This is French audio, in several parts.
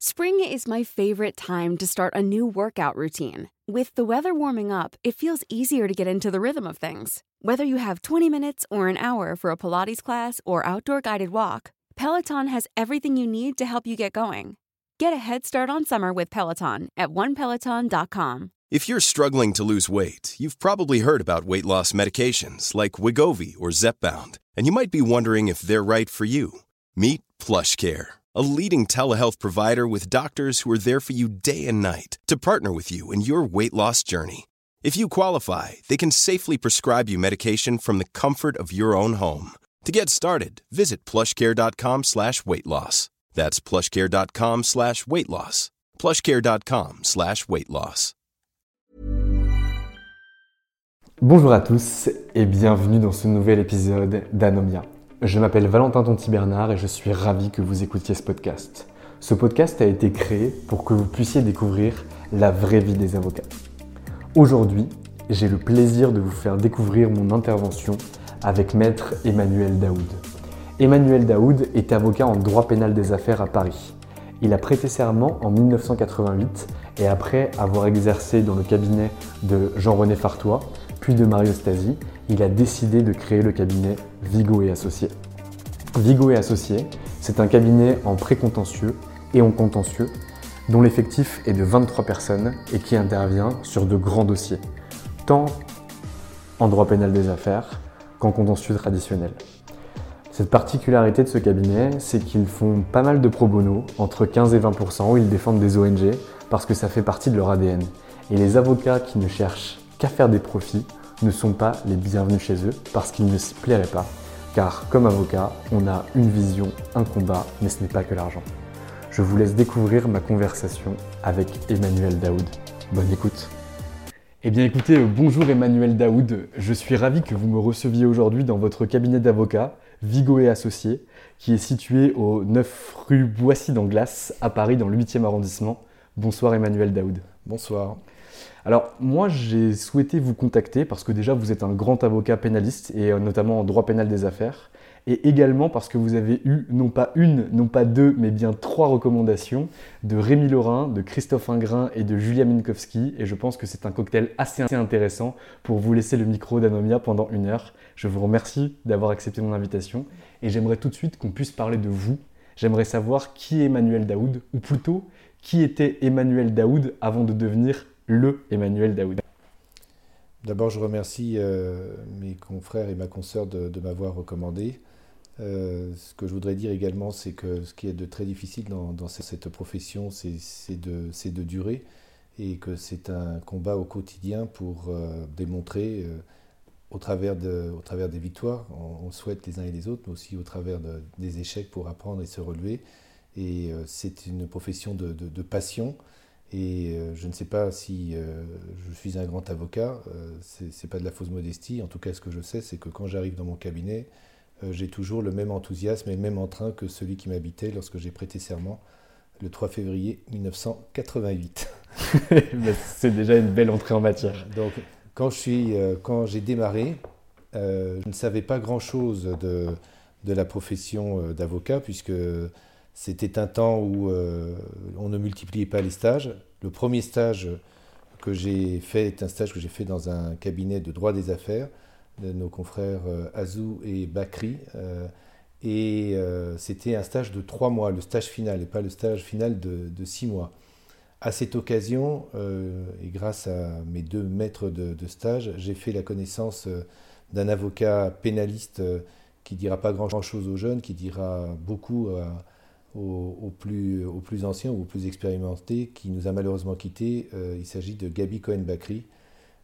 Spring is my favorite time to start a new workout routine. With the weather warming up, it feels easier to get into the rhythm of things. Whether you have 20 minutes or an hour for a Pilates class or outdoor guided walk, Peloton has everything you need to help you get going. Get a head start on summer with Peloton at onepeloton.com. If you're struggling to lose weight, you've probably heard about weight loss medications like Wigovi or Zepbound, and you might be wondering if they're right for you. Meet PlushCare, a leading telehealth provider with doctors who are there for you day and night to partner with you in your weight loss journey. If you qualify, they can safely prescribe you medication from the comfort of your own home. To get started, visit plushcare.com slash weight loss. That's plushcare.com slash weight loss. plushcare.com slash weight loss. Bonjour à tous et bienvenue dans ce nouvel épisode d'Anomia. Je m'appelle Valentin Tonti-Bernard et je suis ravi que vous écoutiez ce podcast. Ce podcast a été créé pour que vous puissiez découvrir la vraie vie des avocats. Aujourd'hui, j'ai le plaisir de vous faire découvrir mon intervention avec maître Emmanuel Daoud. Emmanuel Daoud est avocat en droit pénal des affaires à Paris. Il a prêté serment en 1988 et après avoir exercé dans le cabinet de Jean-René Fartois, puis de Mario Stasi, il a décidé de créer le cabinet Vigo et Associés. Vigo et Associés, c'est un cabinet en précontentieux et en contentieux dont l'effectif est de 23 personnes et qui intervient sur de grands dossiers, tant en droit pénal des affaires qu'en contentieux traditionnel. Cette particularité de ce cabinet, c'est qu'ils font pas mal de pro bono, entre 15 et 20%, où ils défendent des ONG parce que ça fait partie de leur ADN. Et les avocats qui ne cherchent qu'à faire des profits ne sont pas les bienvenus chez eux parce qu'ils ne s'y plairaient pas. Car comme avocat, on a une vision, un combat, mais ce n'est pas que l'argent. Je vous laisse découvrir ma conversation avec Emmanuel Daoud. Bonne écoute. Eh bien écoutez, bonjour Emmanuel Daoud. Je suis ravi que vous me receviez aujourd'hui dans votre cabinet d'avocat, Vigo et Associés, qui est situé au 9 rue Boissy d'Anglas, à Paris, dans le 8e arrondissement. Bonsoir Emmanuel Daoud. Bonsoir. Alors moi j'ai souhaité vous contacter parce que déjà vous êtes un grand avocat pénaliste et euh, notamment en droit pénal des affaires et également parce que vous avez eu non pas une, non pas deux, mais bien trois recommandations de Rémi Laurin, de Christophe Ingrin et de Julia Minkowski et je pense que c'est un cocktail assez intéressant pour vous laisser le micro d'Anomia pendant une heure. Je vous remercie d'avoir accepté mon invitation et j'aimerais tout de suite qu'on puisse parler de vous. J'aimerais savoir qui est Emmanuel Daoud ou plutôt qui était Emmanuel Daoud avant de devenir le Emmanuel Daoud. D'abord, je remercie euh, mes confrères et ma consoeur de, m'avoir recommandé. Euh, ce que je voudrais dire également, c'est que ce qui est de très difficile dans, cette profession, c'est de, de, durer et que c'est un combat au quotidien pour euh, démontrer au, travers de, au travers des victoires, on, souhaite les uns et les autres, mais aussi au travers des échecs pour apprendre et se relever. Et c'est une profession de passion et euh, je ne sais pas si euh, je suis un grand avocat, euh, ce n'est pas de la fausse modestie. En tout cas, ce que je sais, c'est que quand j'arrive dans mon cabinet, j'ai toujours le même enthousiasme et le même entrain que celui qui m'habitait lorsque j'ai prêté serment le 3 février 1988. c'est déjà une belle entrée en matière. Donc, quand, j'ai démarré, je ne savais pas grand-chose de, de, la profession d'avocat, puisque c'était un temps où euh, on ne multipliait pas les stages. Le premier stage que j'ai fait est un stage que j'ai fait dans un cabinet de droit des affaires de nos confrères euh, Azou et Bakri. Euh, et c'était un stage de trois mois, le stage final, et pas le stage final de, six mois. À cette occasion, et grâce à mes deux maîtres de, stage, j'ai fait la connaissance d'un avocat pénaliste qui dira pas grand-chose aux jeunes, qui dira beaucoup à aux, plus, aux plus anciens ou aux plus expérimentés qui nous a malheureusement quittés. Euh, il s'agit de Gabi Cohen-Bakri,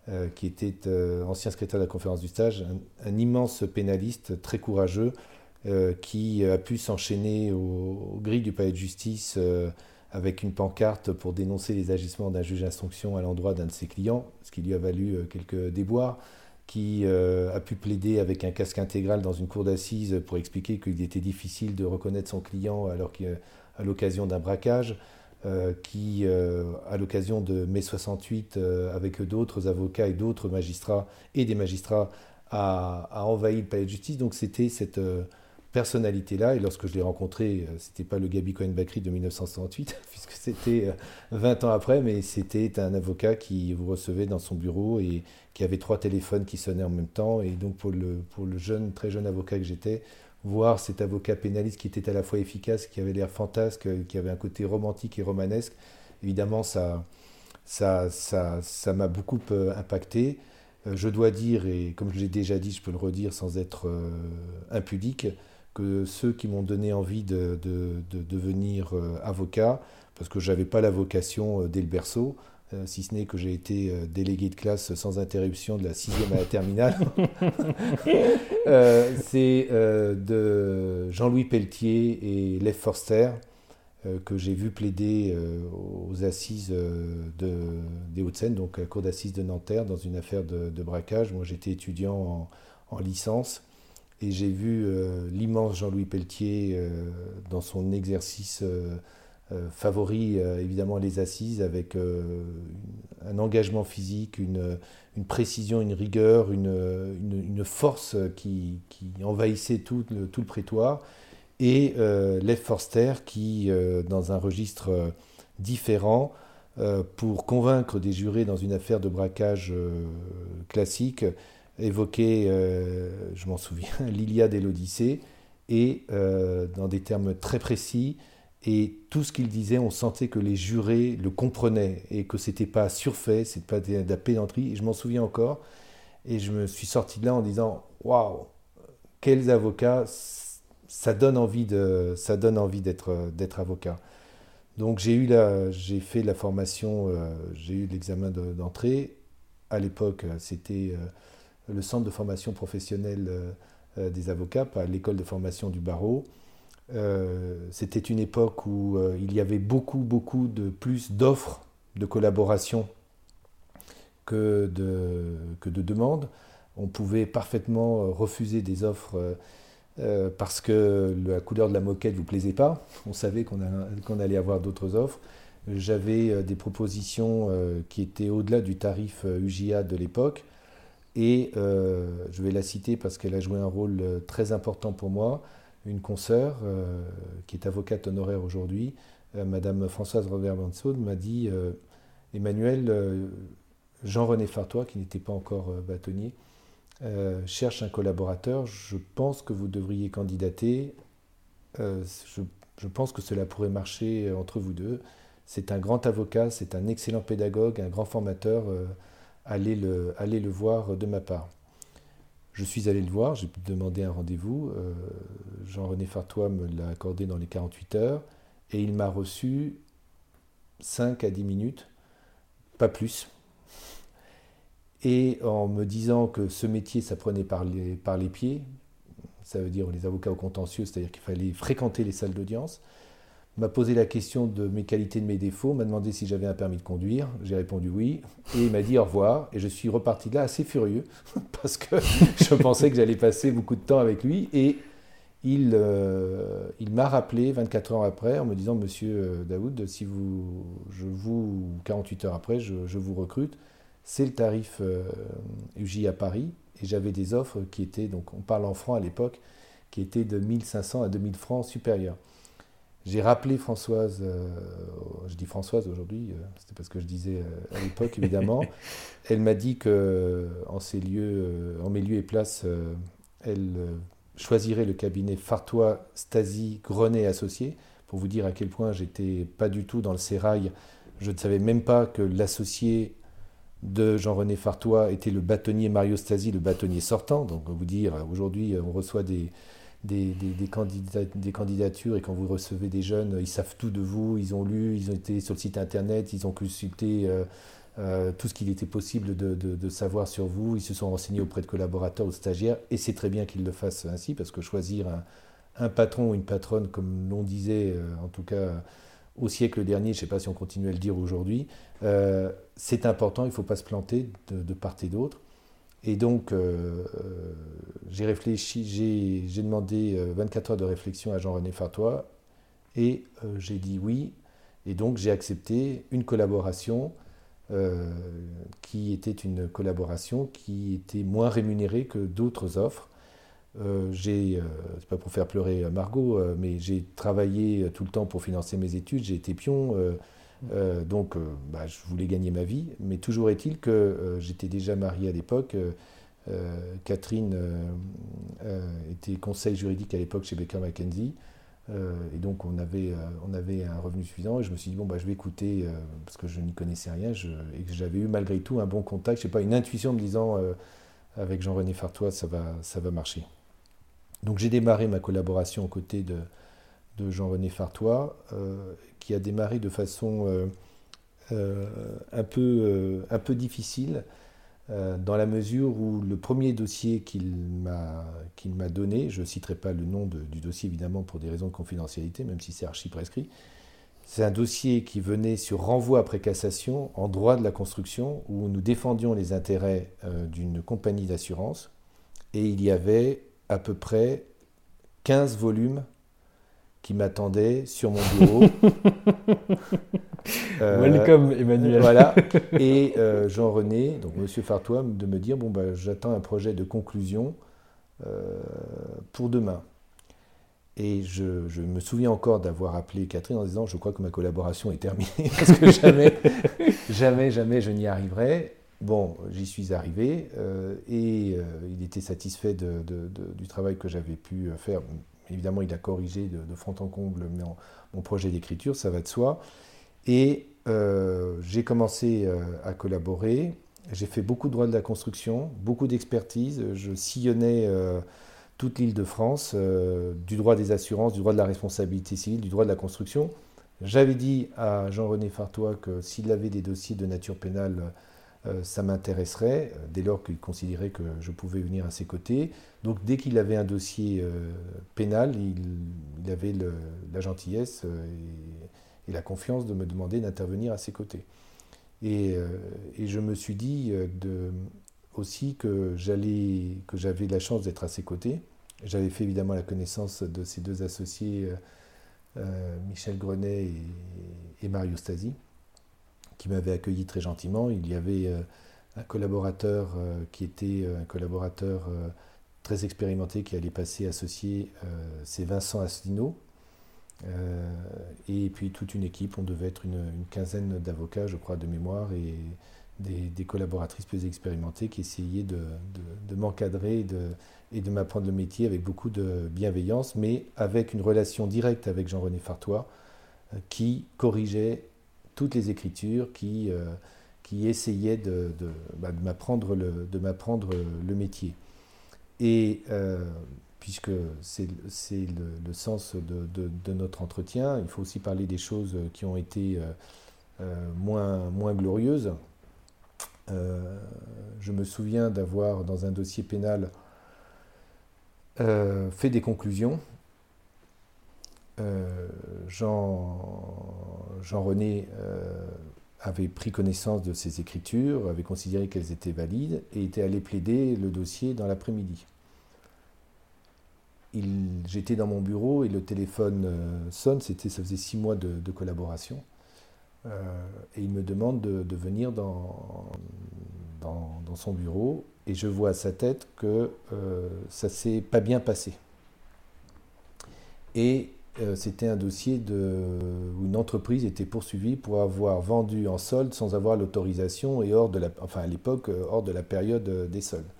euh, qui était euh, ancien secrétaire de la conférence du stage, un, immense pénaliste très courageux qui a pu s'enchaîner aux, grilles du palais de justice avec une pancarte pour dénoncer les agissements d'un juge d'instruction à l'endroit d'un de ses clients, ce qui lui a valu quelques déboires, qui a pu plaider avec un casque intégral dans une cour d'assises pour expliquer qu'il était difficile de reconnaître son client alors qu'à l'occasion d'un braquage. Euh, qui, euh, à l'occasion de mai 68, euh, avec d'autres avocats et d'autres magistrats, et des magistrats, a, envahi le palais de justice. Donc c'était cette personnalité-là, et lorsque je l'ai rencontré, c'était pas le Gabi Cohen-Bakri de 1968, puisque c'était 20 ans après, mais c'était un avocat qui vous recevait dans son bureau et qui avait trois téléphones qui sonnaient en même temps. Et donc pour le, pour le jeune, très jeune avocat que j'étais, voir cet avocat pénaliste qui était à la fois efficace, qui avait l'air fantasque, qui avait un côté romantique et romanesque, évidemment, ça ça, ça, ça m'a beaucoup euh, impacté. Euh, je dois dire, et comme je l'ai déjà dit, je peux le redire sans être euh, impudique, que ceux qui m'ont donné envie de, de, de devenir avocat, parce que je n'avais pas la vocation dès le berceau, euh, si ce n'est que j'ai été euh, délégué de classe sans interruption de la sixième à la terminale. Euh, c'est de Jean-Louis Pelletier et Lev Forster que j'ai vu plaider aux assises de, des Hauts-de-Seine, donc à la cour d'assises de Nanterre, dans une affaire de, braquage. Moi, j'étais étudiant en, en, licence et j'ai vu l'immense Jean-Louis Pelletier dans son exercice euh, favoris euh, évidemment les assises avec euh, un engagement physique, une, précision, une rigueur, une, force qui, envahissait tout le, tout le, prétoire, et Lev Forster qui, dans un registre différent, pour convaincre des jurés dans une affaire de braquage classique, évoquait, je m'en souviens, l'Iliade et l'Odyssée, et dans des termes très précis, et tout ce qu'il disait, on sentait que les jurés le comprenaient et que c'était pas surfait, c'est pas de la pédanterie. Et je m'en souviens encore. Et je me suis sorti de là en disant Waouh, quels avocats Ça donne envie de, ça donne envie d'être d'être avocat. Donc j'ai eu la, j'ai fait la formation, euh, j'ai eu l'examen d'entrée. à l'époque, c'était euh, le centre de formation professionnelle euh, des avocats, l'école de formation du barreau. Euh, c'était une époque où euh, il y avait beaucoup, beaucoup de plus d'offres de collaboration que de, que de demandes. On pouvait parfaitement euh, refuser des offres parce que la couleur de la moquette ne vous plaisait pas. On savait qu'on allait avoir d'autres offres. J'avais des propositions qui étaient au-delà du tarif UGA de l'époque. Et je vais la citer parce qu'elle a joué un rôle très important pour moi une consoeur euh, qui est avocate honoraire aujourd'hui, euh, Madame Françoise Robert Bansaud, m'a dit euh, Emmanuel, Jean-René Fartois, qui n'était pas encore bâtonnier, cherche un collaborateur. Je pense que vous devriez candidater. Je, pense que cela pourrait marcher entre vous deux. C'est un grand avocat, c'est un excellent pédagogue, un grand formateur. Allez, le, voir de ma part. Je suis allé le voir, j'ai demandé un rendez-vous. Euh, Jean-René Fartois me l'a accordé dans les 48 heures et il m'a reçu 5 à 10 minutes, pas plus. Et en me disant que ce métier, ça prenait par les, par les pieds, ça veut dire les avocats au contentieux, c'est-à-dire qu'il fallait fréquenter les salles d'audience, m'a posé la question de mes qualités, de mes défauts, m'a demandé si j'avais un permis de conduire. J'ai répondu oui. Et il m'a dit au revoir. Et je suis reparti de là assez furieux parce que je pensais que j'allais passer beaucoup de temps avec lui. Et il, euh, il m'a rappelé 24 heures après en me disant Monsieur euh, Daoud, si vous, je vous, 48 heures après, je, vous recrute. C'est le tarif euh, UJ à Paris. Et j'avais des offres qui étaient, donc on parle en francs à l'époque, qui étaient de 1500 à 2000 francs supérieurs. J'ai rappelé Françoise, euh, je dis Françoise aujourd'hui, euh, c'était parce que je disais euh, à l'époque évidemment. elle m'a dit que en ces lieux, en mes lieux et places, elle choisirait le cabinet Fartois, Stasi, Grenet associé. Pour vous dire à quel point j'étais pas du tout dans le sérail. Je ne savais même pas que l'associé de Jean-René Fartois était le bâtonnier Mario Stasi, le bâtonnier sortant. Donc, vous dire, aujourd'hui, on reçoit des, des, des, candidatures et quand vous recevez des jeunes, ils savent tout de vous, ils ont lu, ils ont été sur le site internet, ils ont consulté euh, euh, tout ce qu'il était possible de, savoir sur vous, ils se sont renseignés auprès de collaborateurs ou de stagiaires et c'est très bien qu'ils le fassent ainsi parce que choisir un, patron ou une patronne, comme l'on disait euh, en tout cas au siècle dernier, je ne sais pas si on continue à le dire aujourd'hui, c'est important, il ne faut pas se planter de, part et d'autre. Et donc, j'ai réfléchi, j'ai demandé 24 heures de réflexion à Jean-René Fartois et j'ai dit oui. Et donc, j'ai accepté une collaboration euh, qui était une collaboration qui était moins rémunérée que d'autres offres. Euh, j'ai, euh, c'est pas pour faire pleurer Margot, mais j'ai travaillé tout le temps pour financer mes études, j'ai été pion, donc bah, je voulais gagner ma vie, mais toujours est-il que j'étais déjà marié à l'époque. Catherine était conseil juridique à l'époque chez Baker McKenzie. Euh, et donc on avait, euh, on avait un revenu suffisant et je me suis dit bon bah je vais écouter euh, parce que je n'y connaissais rien et que j'avais eu malgré tout un bon contact, je sais pas une intuition me disant avec Jean-René Fartois ça va, ça va marcher. Donc j'ai démarré ma collaboration aux côtés de, de Jean-René Fartois qui a démarré de façon un, peu, un peu difficile euh, dans la mesure où le premier dossier qu'il m'a donné, je ne citerai pas le nom du dossier évidemment pour des raisons de confidentialité, même si c'est archi prescrit, c'est un dossier qui venait sur renvoi après cassation en droit de la construction, où nous défendions les intérêts euh, d'une compagnie d'assurance, et il y avait à peu près 15 volumes qui m'attendait sur mon bureau. Euh, Welcome Emmanuel. Voilà. Et euh, Jean-René, donc Monsieur Fartois, de me dire bon bah j'attends un projet de conclusion euh, pour demain. Et je, me souviens encore d'avoir appelé Catherine en disant je crois que ma collaboration est terminée parce que jamais, jamais, jamais je n'y arriverai. Bon, j'y suis arrivé et il était satisfait du travail que j'avais pu faire Évidemment, il a corrigé de, fond en comble mon, projet d'écriture, ça va de soi. Et euh, j'ai commencé euh, à collaborer. J'ai fait beaucoup de droit de la construction, beaucoup d'expertise. Je sillonnais euh, toute l'île de France, du droit des assurances, du droit de la responsabilité civile, du droit de la construction. J'avais dit à Jean-René Fartois que s'il avait des dossiers de nature pénale, ça m'intéresserait, euh, dès lors qu'il considérait que je pouvais venir à ses côtés. Donc dès qu'il avait un dossier euh, pénal, il, avait la gentillesse et, la confiance de me demander d'intervenir à ses côtés. Et, je me suis dit aussi que j'avais la chance d'être à ses côtés. J'avais fait évidemment la connaissance de ses deux associés, Michel Grenet et, et Mario Stasi qui m'avait accueilli très gentiment. Il y avait euh, un collaborateur euh, qui était euh, un collaborateur très expérimenté qui allait passer associé, c'est Vincent Asselineau. et puis toute une équipe, on devait être une, quinzaine d'avocats, je crois, de mémoire, et des, collaboratrices plus expérimentées qui essayaient de, m'encadrer et de, et de m'apprendre le métier avec beaucoup de bienveillance, mais avec une relation directe avec Jean-René Fartois, qui corrigeait toutes les écritures qui, euh, qui essayaient de, de, bah, de m'apprendre le, métier. Et euh, puisque c'est le, le, sens de, de, notre entretien, il faut aussi parler des choses qui ont été euh, moins, moins glorieuses. je me souviens d'avoir, dans un dossier pénal, fait des conclusions euh, Jean, René euh, avait pris connaissance de ces écritures, avait considéré qu'elles étaient valides et était allé plaider le dossier dans l'après-midi. J'étais dans mon bureau et le téléphone euh, sonne, c'était, ça faisait six mois de, collaboration. et il me demande de, venir dans, dans, son bureau et je vois à sa tête que ça s'est pas bien passé. Et c'était un dossier de, où une entreprise était poursuivie pour avoir vendu en solde sans avoir l'autorisation et hors de la, enfin à l'époque euh, hors de la période euh, des soldes.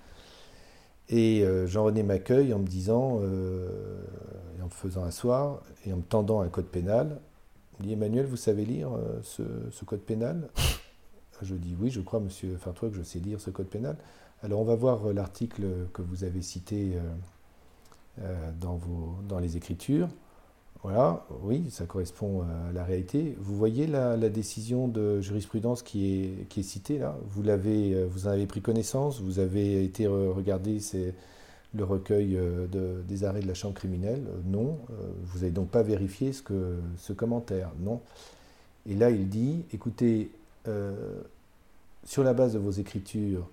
Et Jean-René m'accueille en me disant, en me faisant asseoir et en me tendant un code pénal, il dit Emmanuel, vous savez lire ce, code pénal? Je dis oui, je crois, monsieur Fartois, que je sais lire ce code pénal. Alors on va voir l'article que vous avez cité dans, vos, dans les Écritures. Voilà, oui, ça correspond à la réalité. Vous voyez la, décision de jurisprudence qui est, qui est citée là? Vous, l'avez, euh, vous en avez pris connaissance Vous avez été regarder le recueil des arrêts de la chambre criminelle? Non. vous n'avez donc pas vérifié ce, que, ce commentaire? Non. Et là, il dit, écoutez, sur la base de vos écritures,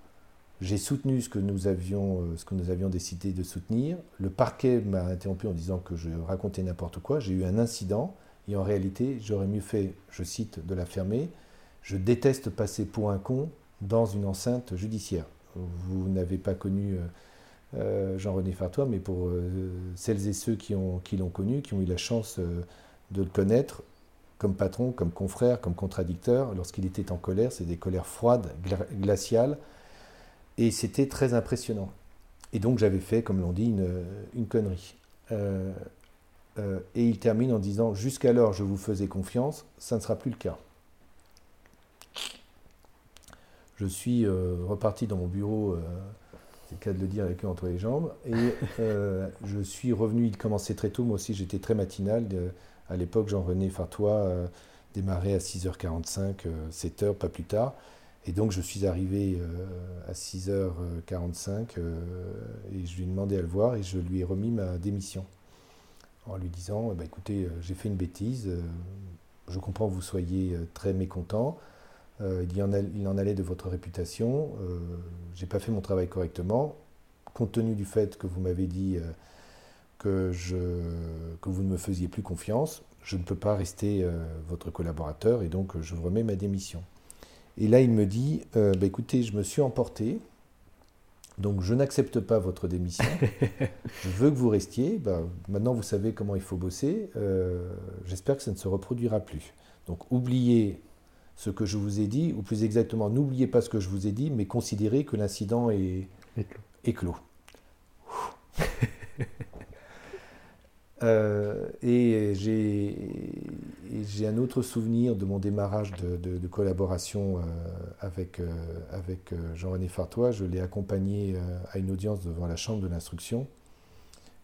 j'ai soutenu ce que, nous avions, ce que nous avions décidé de soutenir. Le parquet m'a interrompu en disant que je racontais n'importe quoi. J'ai eu un incident et en réalité, j'aurais mieux fait, je cite, de la fermer. Je déteste passer pour un con dans une enceinte judiciaire. Vous n'avez pas connu euh, euh, Jean-René Fartois, mais pour euh, celles et ceux qui l'ont connu, qui ont eu la chance de le connaître, comme patron, comme confrère, comme contradicteur, lorsqu'il était en colère, c'est des colères froides, glaciales, et c'était très impressionnant. Et donc j'avais fait, comme l'on dit, une, une connerie. Euh, et il termine en disant Jusqu'alors, je vous faisais confiance, ça ne sera plus le cas. Je suis euh, reparti dans mon bureau, euh, c'est le cas de le dire avec eux entre les jambes, et je suis revenu. Il commençait très tôt, moi aussi j'étais très matinal. à l'époque, Jean-René Fartois démarrait à 6h45, 7h, pas plus tard. Et donc je suis arrivé à 6h45 et je lui ai demandé à le voir et je lui ai remis ma démission en lui disant bah, écoutez, euh, j'ai fait une bêtise, euh, je comprends que vous soyez euh, très mécontent, il, en il en allait de votre réputation, j'ai pas fait mon travail correctement, compte tenu du fait que vous m'avez dit que, je, que vous ne me faisiez plus confiance, je ne peux pas rester votre collaborateur et donc je remets ma démission. Et là, il me dit, bah, écoutez, je me suis emporté, donc je n'accepte pas votre démission. je veux que vous restiez. Ben, maintenant vous savez comment il faut bosser. Euh, j'espère que ça ne se reproduira plus. Donc oubliez ce que je vous ai dit, ou plus exactement, n'oubliez pas ce que je vous ai dit, mais considérez que l'incident est, éclos. Euh, et j'ai un autre souvenir de mon démarrage de, collaboration euh, avec, euh, avec Jean-René Fartois. Je l'ai accompagné à une audience devant la Chambre de l'instruction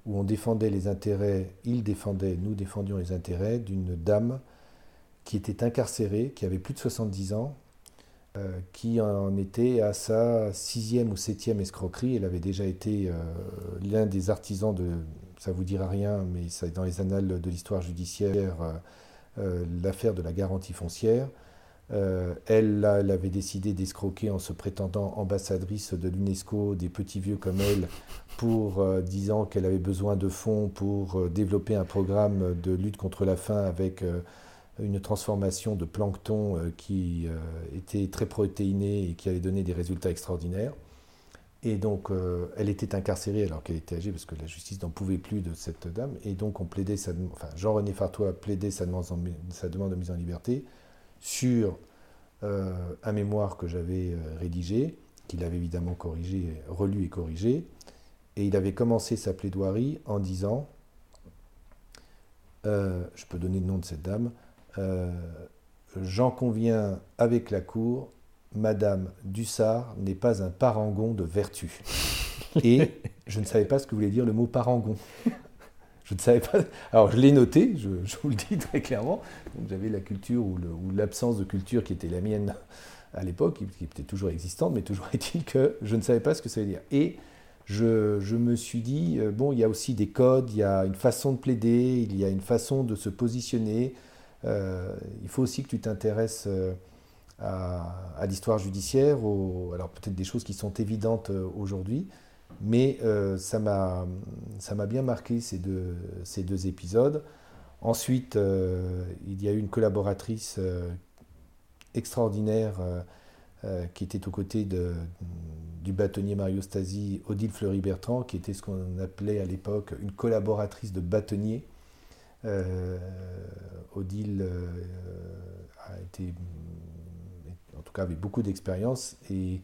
où on défendait les intérêts, il défendait, nous défendions les intérêts d'une dame qui était incarcérée, qui avait plus de 70 ans, qui en était à sa sixième ou septième escroquerie. Elle avait déjà été l'un des artisans de, ça vous dira rien, mais c'est dans les annales de l'histoire judiciaire, euh, euh, l'affaire de la garantie foncière. Euh, elle, elle, avait décidé d'escroquer en se prétendant ambassadrice de l'UNESCO des petits vieux comme elle pour disant qu'elle avait besoin de fonds pour développer un programme de lutte contre la faim avec une transformation de plancton qui était très protéiné et qui allait donner des résultats extraordinaires. Et donc, euh, elle était incarcérée alors qu'elle était âgée parce que la justice n'en pouvait plus de cette dame. Et donc, on plaidait sa, enfin, Jean-René Fartois demande, sa demande, de mise en liberté sur euh, un mémoire que j'avais euh, rédigé, qu'il avait évidemment corrigé, relu et corrigé. Et il avait commencé sa plaidoirie en disant, je peux donner le nom de cette dame, J'en conviens avec la Cour Madame Dussard n'est pas un parangon de vertu. Et je ne savais pas ce que voulait dire le mot parangon. Je ne savais pas. Alors je l'ai noté, je, vous le dis très clairement. J'avais la culture ou l'absence de culture qui était la mienne à l'époque, qui, était toujours existante, mais toujours est-il que je ne savais pas ce que ça veut dire. Et je, me suis dit, euh, bon, il y a aussi des codes, il y a une façon de plaider, il y a une façon de se positionner. Euh, il faut aussi que tu t'intéresses. Euh, à, l'histoire judiciaire, alors peut-être des choses qui sont évidentes euh, aujourd'hui, mais euh, ça m'a bien marqué ces deux, ces deux épisodes. Ensuite, euh, il y a eu une collaboratrice extraordinaire qui était aux côtés du bâtonnier Mario Stasi, Odile Fleury-Bertrand, qui était ce qu'on appelait à l'époque une collaboratrice de bâtonnier. Odile a été cas avait beaucoup d'expérience et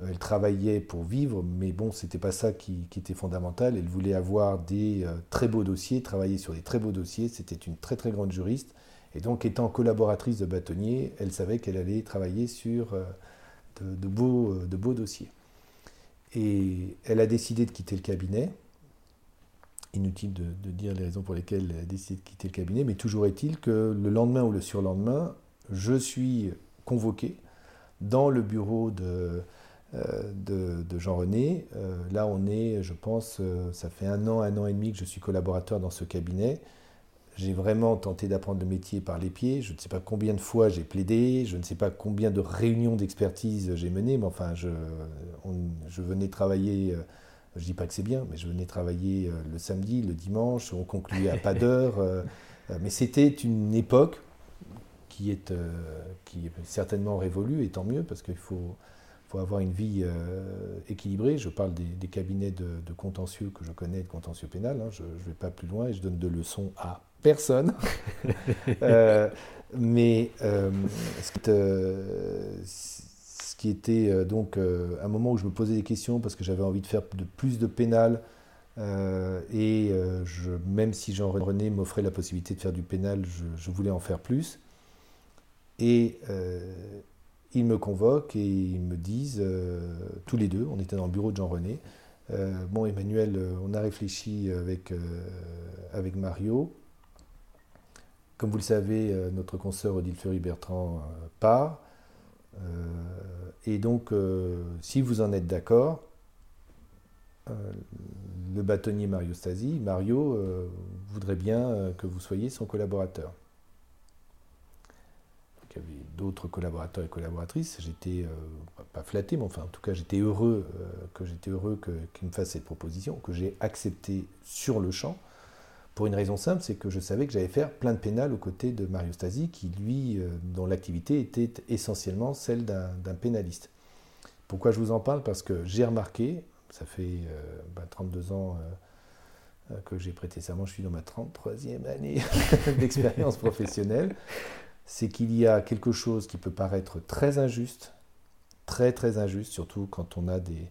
euh, elle travaillait pour vivre, mais bon, c'était pas ça qui, était fondamental. Elle voulait avoir des euh, très beaux dossiers, travailler sur des très beaux dossiers. C'était une très très grande juriste. Et donc, étant collaboratrice de bâtonnier, elle savait qu'elle allait travailler sur euh, de, beaux, de beaux dossiers. Et elle a décidé de quitter le cabinet. Inutile de, de dire les raisons pour lesquelles elle a décidé de quitter le cabinet, mais toujours est-il que le lendemain ou le surlendemain, je suis convoqué dans le bureau de de, de, Jean-René. là, on est, je pense, ça fait un an, un an et demi que je suis collaborateur dans ce cabinet. J'ai vraiment tenté d'apprendre le métier par les pieds. Je ne sais pas combien de fois j'ai plaidé, je ne sais pas combien de réunions d'expertise j'ai menées, mais enfin, je, je venais travailler, euh, je ne dis pas que c'est bien, mais je venais travailler euh, le samedi, le dimanche, on concluait à pas d'heure. Euh, mais c'était une époque qui est, qui est certainement révolue, et tant mieux, parce qu'il faut, faut avoir une vie équilibrée. Je parle des, cabinets de, contentieux que je connais, de contentieux pénal. Hein. Je ne vais pas plus loin et je donne de leçons à personne. Euh, mais euh, ce, qui était euh, donc un moment où je me posais des questions parce que j'avais envie de faire de plus de pénal. et je, même si Jean-René m'offrait la possibilité de faire du pénal, je, voulais en faire plus. Et ils me convoquent et ils me disent, tous les deux, on était dans le bureau de Jean-René, bon Emmanuel, on a réfléchi avec, avec Mario, comme vous le savez, euh, notre consoeur Odile Fleury-Bertrand euh, part. Euh, et donc, si vous en êtes d'accord, le bâtonnier Mario Stasi, Mario voudrait bien que vous soyez son collaborateur. Avait d'autres collaborateurs et collaboratrices. J'étais pas flatté, mais enfin, en tout cas, j'étais heureux que j'étais heureux qu'il me fasse cette proposition, que j'ai accepté sur le champ. Pour une raison simple, c'est que je savais que j'allais faire plein de pénal aux côtés de Mario Stasi, qui lui, euh, dont l'activité était essentiellement celle d'un pénaliste. Pourquoi je vous en parle? Parce que j'ai remarqué, ça fait 32 euh, ben, ans euh, que j'ai prêté serment, je suis dans ma 33e année d'expérience professionnelle, c'est qu'il y a quelque chose qui peut paraître très injuste, très très injuste, surtout quand on a des,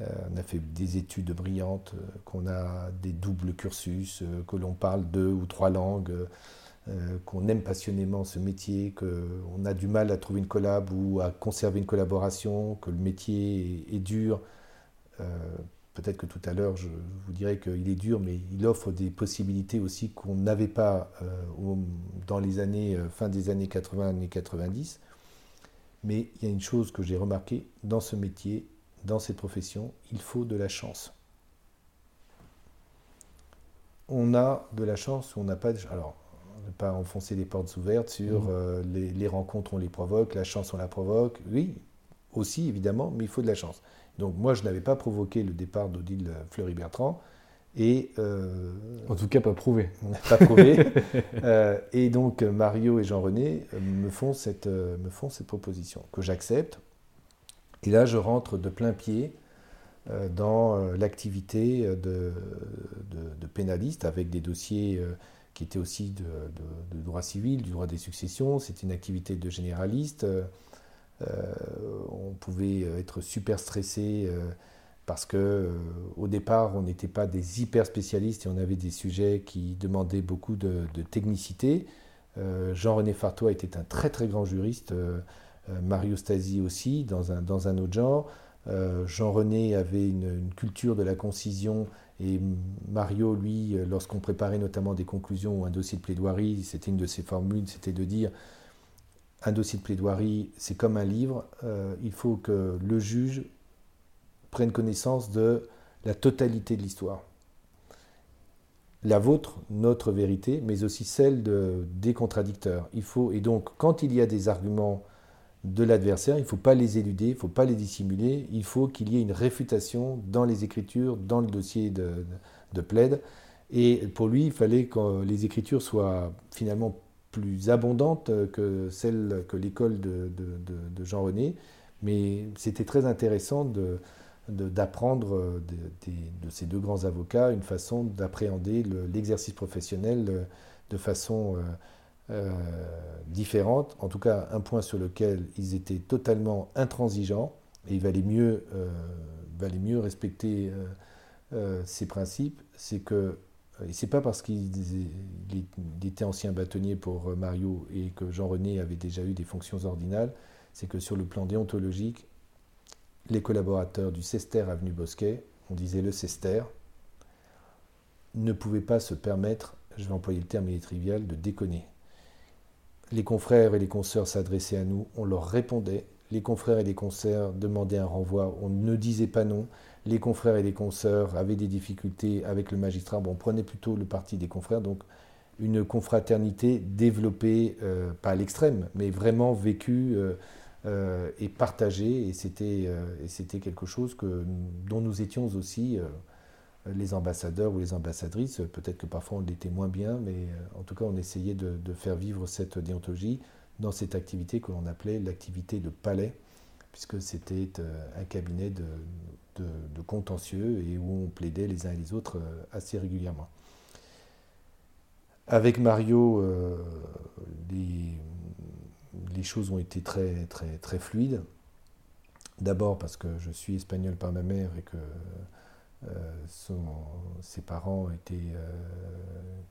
euh, on a fait des études brillantes, euh, qu'on a des doubles cursus, euh, que l'on parle deux ou trois langues, qu'on aime passionnément ce métier, qu'on a du mal à trouver une collab ou à conserver une collaboration, que le métier est, dur. Peut-être que tout à l'heure, je vous dirais qu'il est dur, mais il offre des possibilités aussi qu'on n'avait pas dans les années, fin des années 80, années 90. Mais il y a une chose que j'ai remarqué dans ce métier, dans cette profession, il faut de la chance. On a de la chance ou on n'a pas de Alors, ne pas enfoncer les portes ouvertes sur mmh. euh, les, rencontres, on les provoque, la chance, on la provoque. Oui, aussi, évidemment, mais il faut de la chance. Donc, moi, je n'avais pas provoqué le départ d'Odile Fleury-Bertrand. Et, euh, en tout cas, pas prouvé. Pas prouvé. Euh, et donc, Mario et Jean-René me, font cette, me font cette proposition que j'accepte et là, je rentre de plein pied euh, dans euh, l'activité de, pénaliste avec des dossiers euh, qui étaient aussi de, droit civil, du droit des successions. C'était une activité de généraliste. On pouvait être super stressé parce que au départ, on n'était pas des hyper spécialistes et on avait des sujets qui demandaient beaucoup de, technicité. Jean-René Fartois était un très très grand juriste. Euh, Mario Stasi aussi, dans un, dans un autre genre. Euh, Jean-René avait une, culture de la concision et Mario, lui, euh, lorsqu'on préparait notamment des conclusions ou un dossier de plaidoirie, c'était une de ses formules, c'était de dire un dossier de plaidoirie, c'est comme un livre, il faut que le juge prenne connaissance de la totalité de l'histoire. La vôtre, notre vérité, mais aussi celle de, des contradicteurs. Il faut, et donc, quand il y a des arguments de l'adversaire, il ne faut pas les éluder, il ne faut pas les dissimuler, il faut qu'il y ait une réfutation dans les écritures, dans le dossier de, plaide. Et pour lui, il fallait que les écritures soient finalement plus abondantes que celles que l'école de, Jean-René. Mais c'était très intéressant d'apprendre de, ces deux grands avocats une façon d'appréhender l'exercice professionnel de façon... Euh, euh, différentes. En tout cas, un point sur lequel ils étaient totalement intransigeants et il valait mieux, euh, respecter euh, ces principes, c'est que et c'est pas parce qu'il était ancien bâtonnier pour Mario et que Jean-René avait déjà eu des fonctions ordinales, c'est que sur le plan déontologique, les collaborateurs du Cester Avenue Bosquet, on disait le Cester, ne pouvaient pas se permettre, je vais employer le terme il est trivial, de déconner. Les confrères et les consoeurs s'adressaient à nous, on leur répondait, les confrères et les consoeurs demandaient un renvoi, on ne disait pas non. Les confrères et les consoeurs avaient des difficultés avec le magistrat, bon, on prenait plutôt le parti des confrères, donc une confraternité développée, euh, pas à l'extrême, mais vraiment vécue euh, euh, et partagée, et c'était quelque chose dont nous étions aussi les ambassadeurs ou les ambassadrices, peut-être que parfois on l'était moins bien, mais en tout cas on essayait de, de faire vivre cette déontologie dans cette activité que l'on appelait l'activité de palais, puisque c'était un cabinet de, contentieux et où on plaidait les uns et les autres assez régulièrement. Avec Mario, euh, les, choses ont été très, très, très fluides. D'abord parce que je suis espagnol par ma mère et que euh, ses parents étaient euh,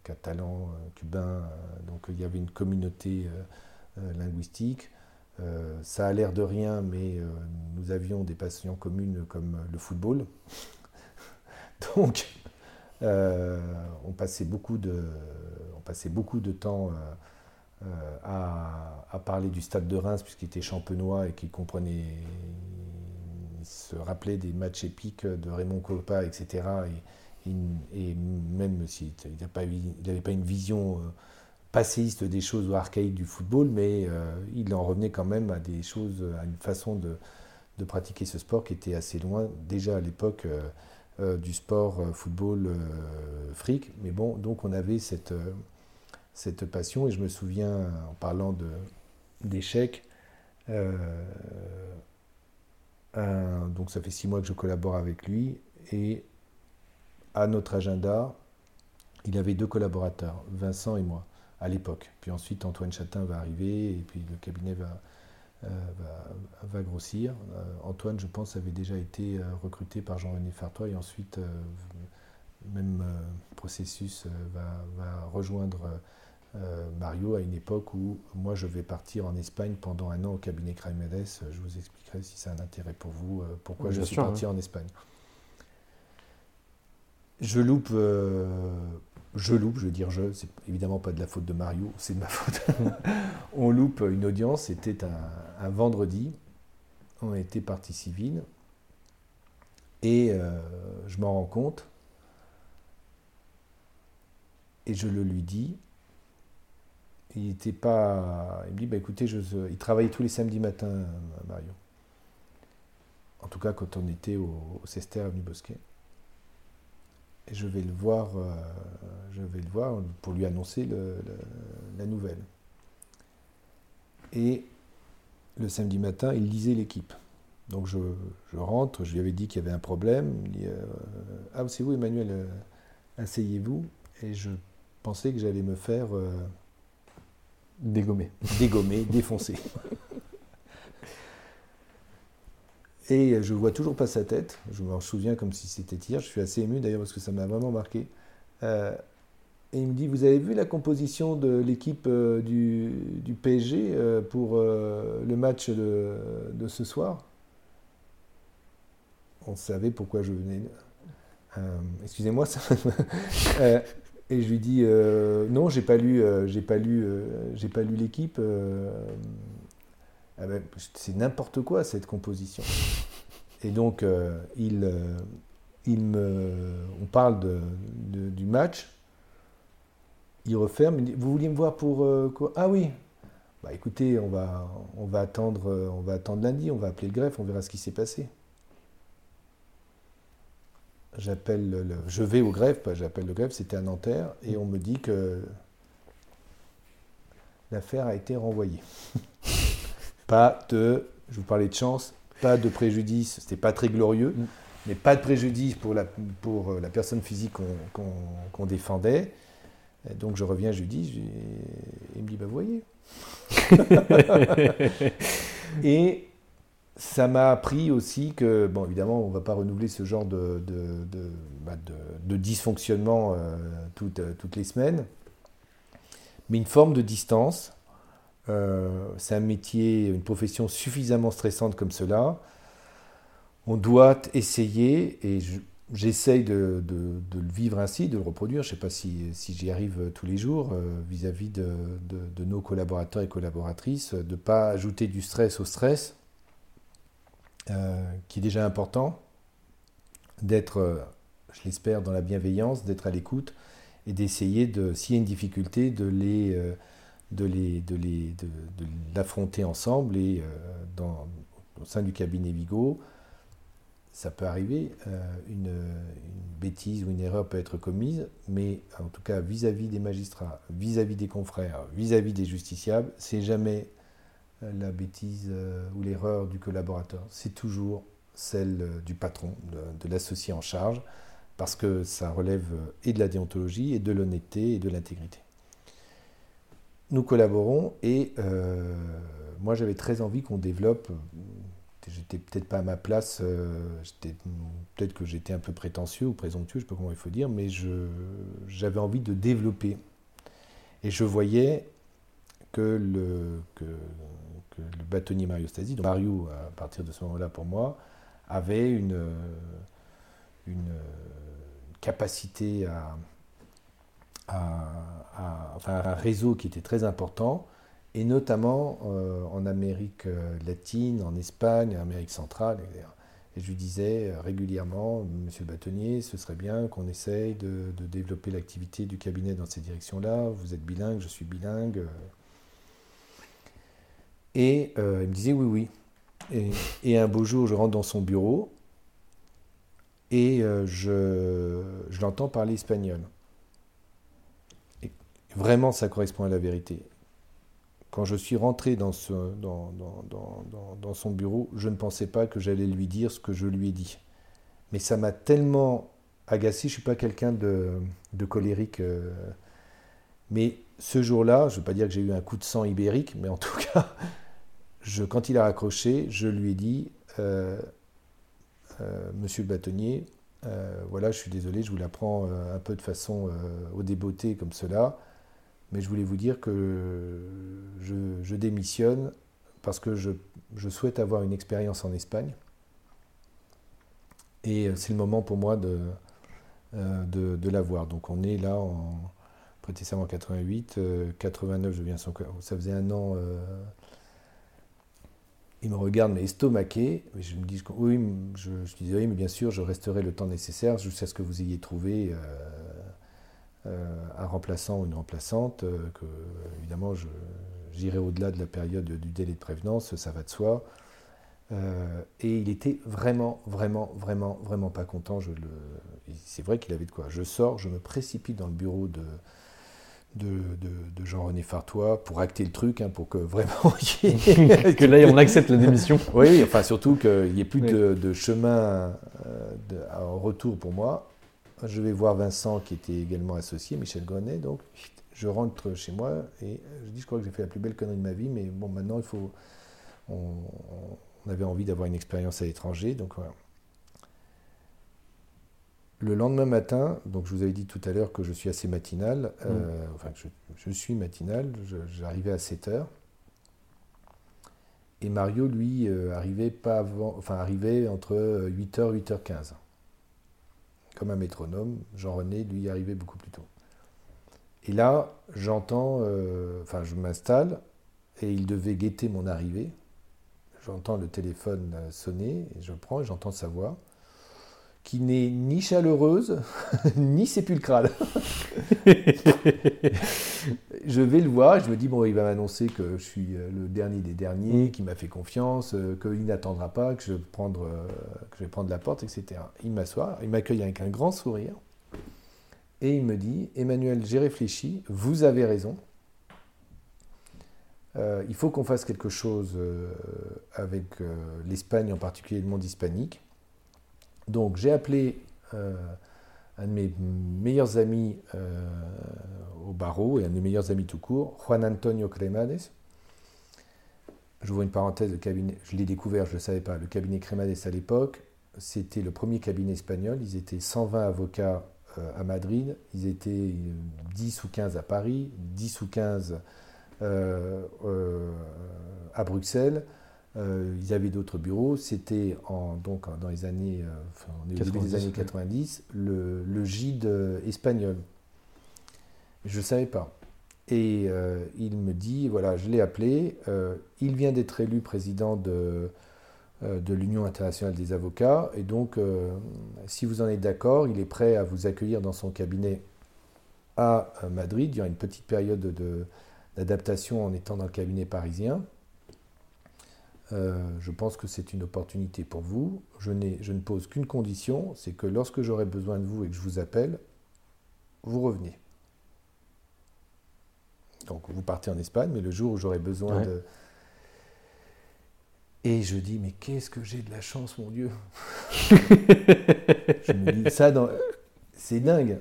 catalans, cubains, donc il y avait une communauté linguistique. ça a l'air de rien, mais nous avions des passions communes comme le football. donc, on passait beaucoup de, passait beaucoup de temps euh, euh, à, parler du stade de Reims, puisqu'il était champenois et qu'il comprenait, se rappelait des matchs épiques de Raymond Coppa, etc. Et, même s'il n'avait pas, une vision euh, passéiste des choses archaïques du football, mais il en revenait quand même à des choses, à une façon de, pratiquer ce sport qui était assez loin, déjà à l'époque, du sport football fric. Mais bon, donc on avait cette, passion. Et je me souviens, en parlant d'échecs, euh, donc ça fait six mois que je collabore avec lui, et à notre agenda, il avait deux collaborateurs, Vincent et moi, à l'époque. Puis ensuite, Antoine Chatin va arriver, et puis le cabinet va, euh, va, grossir. Euh, Antoine, je pense, avait déjà été recruté par Jean-René Fartois, et ensuite, même processus va, va rejoindre euh, Mario à une époque où moi je vais partir en Espagne pendant un an au cabinet Craimedes. Je vous expliquerai si c'est un intérêt pour vous, euh, pourquoi je suis parti en Espagne. Je loupe, euh, je loupe, je veux dire je, c'est évidemment pas de la faute de Mario, c'est de ma faute. on loupe une audience, c'était un, vendredi, on était partie civile, et je m'en rends compte, et je le lui dis, il était pas. Il me dit bah, écoutez, je... il travaillait tous les samedis matins, Mario. En tout cas, quand on était au, au Cester Avenue Bosquet. Et je vais le voir, euh, je vais le voir pour lui annoncer la nouvelle. Et le samedi matin, il lisait l'équipe. Donc je, rentre, je lui avais dit qu'il y avait un problème. Il dit euh, Ah, c'est vous, Emmanuel, euh, asseyez-vous. Et je pensais que j'allais me faire Dégommé. Dégommé, défoncé. Et je vois toujours pas sa tête. Je me souviens comme si c'était hier. Je suis assez ému d'ailleurs parce que ça m'a vraiment marqué. Euh, et il me dit Vous avez vu la composition de l'équipe euh, du, PSG euh, pour le match de, ce soir? On savait pourquoi je venais. Excusez-moi, ça. Et je lui dis non, j'ai pas lu, j'ai pas lu, j'ai pas lu l'équipe. Ah ben, c'est n'importe quoi cette composition. Et donc il, il me, on parle du match. Il referme. Il dit, vous vouliez me voir pour quoi? Ah oui. Bah écoutez, on va, on va attendre, on va attendre lundi. On va appeler le greffe. On verra ce qui s'est passé j'appelle le, je vais au greffe, j'appelle le greffe, c'était à Nanterre, et on me dit que l'affaire a été renvoyée. pas de, je vous parlais de chance, pas de préjudice, c'était pas très glorieux, mm. mais pas de préjudice pour la, pour euh, la personne physique qu'on défendait. donc je reviens jeudi, il me dit, bah vous voyez. et ça m'a appris aussi que, bon, évidemment, on ne va pas renouveler ce genre de, de, de, bah, dysfonctionnement euh, toutes, euh, toutes, les semaines, mais une forme de distance. Euh, c'est un métier, une profession suffisamment stressante comme cela. On doit essayer, et j'essaye de, le vivre ainsi, de le reproduire. Je ne sais pas si, j'y arrive tous les jours vis-à-vis de, nos collaborateurs et collaboratrices, de ne pas ajouter du stress au stress qui est déjà important, d'être, je l'espère, dans la bienveillance, d'être à l'écoute et d'essayer, de, s'il y a une difficulté, de les, de les, de les, de, l'affronter ensemble et dans, au sein du cabinet Vigo, ça peut arriver, euh, une, bêtise ou une erreur peut être commise, mais en tout cas vis-à-vis des magistrats, vis-à-vis des confrères, vis-à-vis des justiciables, c'est jamais euh, la bêtise euh, ou l'erreur du collaborateur, c'est toujours celle du patron, de, l'associé en charge, parce que ça relève et de la déontologie, et de l'honnêteté, et de l'intégrité. Nous collaborons, et moi j'avais très envie qu'on développe j'étais peut-être pas à ma place, euh, peut-être que j'étais un peu prétentieux ou présomptueux, je ne sais pas comment il faut dire, mais j'avais envie de développer. Et je voyais que le, bâtonnier Mario Stasi, donc Mario, à partir de ce moment-là pour moi, avait une capacité à, à, un réseau qui était très important et notamment euh, en Amérique euh, latine, en Espagne, en Amérique centrale. Et, je lui disais euh, régulièrement, Monsieur bâtonnier, ce serait bien qu'on essaye de, développer l'activité du cabinet dans ces directions-là. Vous êtes bilingue, je suis bilingue. Et il me disait oui, oui. Et, un beau jour, je rentre dans son bureau et je l'entends parler espagnol. Vraiment, ça correspond à la vérité quand je suis rentré dans, son bureau, je ne pensais pas que j'allais lui dire ce que je lui ai dit. Mais ça m'a tellement agacé, je ne suis pas quelqu'un de, colérique. Euh, mais ce jour-là, je ne veux pas dire que j'ai eu un coup de sang ibérique, mais en tout cas, quand il a raccroché, je lui ai dit, euh, euh, Monsieur le bâtonnier, voilà, je suis désolé, je vous l'apprends un peu de façon au débeauté comme cela mais je voulais vous dire que je, démissionne parce que je, souhaite avoir une expérience en Espagne. Et c'est le moment pour moi de, euh, de, l'avoir. Donc on est là en prêté en 88, 89, je viens sans ça faisait un an. Euh, il me regarde, mais estomaqué. Je me dis, oui, je, disais, oui, mais bien sûr, je resterai le temps nécessaire jusqu'à ce que vous ayez trouvé euh, euh, un remplaçant ou une remplaçante, euh, que évidemment j'irai au-delà de la période du délai de prévenance, ça va de soi. Euh, et il était vraiment, vraiment, vraiment, vraiment pas content. C'est vrai qu'il avait de quoi. Je sors, je me précipite dans le bureau de, de, Jean-René Fartois pour acter le truc, hein, pour que vraiment. que là, on accepte la démission. oui, enfin, surtout qu'il n'y ait plus de, chemin en retour pour moi. Je vais voir Vincent qui était également associé, Michel Grenet, donc je rentre chez moi et je dis je crois que j'ai fait la plus belle connerie de ma vie, mais bon maintenant il faut. On, avait envie d'avoir une expérience à l'étranger, donc voilà. Le lendemain matin, donc je vous avais dit tout à l'heure que je suis assez matinal, euh, mm. enfin je, je, suis matinal, j'arrivais à 7 heures. Et Mario, lui, euh, arrivait pas avant, enfin arrivait entre 8h et 8h15 comme un métronome. Jean-René, lui, arrivait beaucoup plus tôt. Et là, j'entends, euh, enfin, je m'installe et il devait guetter mon arrivée. J'entends le téléphone euh, sonner et je prends et j'entends sa voix qui n'est ni chaleureuse ni sépulcrale. je vais le voir, je me dis, bon, il va m'annoncer que je suis euh, le dernier des derniers, mm. qu'il m'a fait confiance, euh, qu'il n'attendra pas, que je, vais prendre, euh, que je vais prendre la porte, etc. Il m'assoit, il m'accueille avec un grand sourire et il me dit, Emmanuel, j'ai réfléchi, vous avez raison. il faut qu'on fasse quelque chose avec l'Espagne, en particulier le monde hispanique. Donc j'ai appelé euh, un de mes meilleurs amis euh, au barreau et un de mes meilleurs amis tout court, Juan Antonio Cremades. Vois une parenthèse, je l'ai découvert, je ne le savais pas, le cabinet Cremades à l'époque, c'était le premier cabinet espagnol, ils étaient 120 avocats euh, à Madrid, ils étaient 10 ou 15 à Paris, 10 ou 15 à Bruxelles, euh, ils avaient d'autres bureaux. C'était donc dans les années, euh, début des années 90, le, le gide espagnol. Je ne savais pas. Et euh, il me dit, voilà, je l'ai appelé, il vient d'être élu président de, de l'Union internationale des avocats. Et donc, si vous en êtes d'accord, il est prêt à vous accueillir dans son cabinet à Madrid. Il y a une petite période d'adaptation en étant dans le cabinet parisien. Je pense que c'est une opportunité pour vous. Je, je ne pose qu'une condition, c'est que lorsque j'aurai besoin de vous et que je vous appelle, vous revenez. Donc vous partez en Espagne, mais le jour où j'aurai besoin de... Et je dis, mais qu'est-ce que j'ai de la chance, mon Dieu? Je me dis, ça, dans... c'est dingue.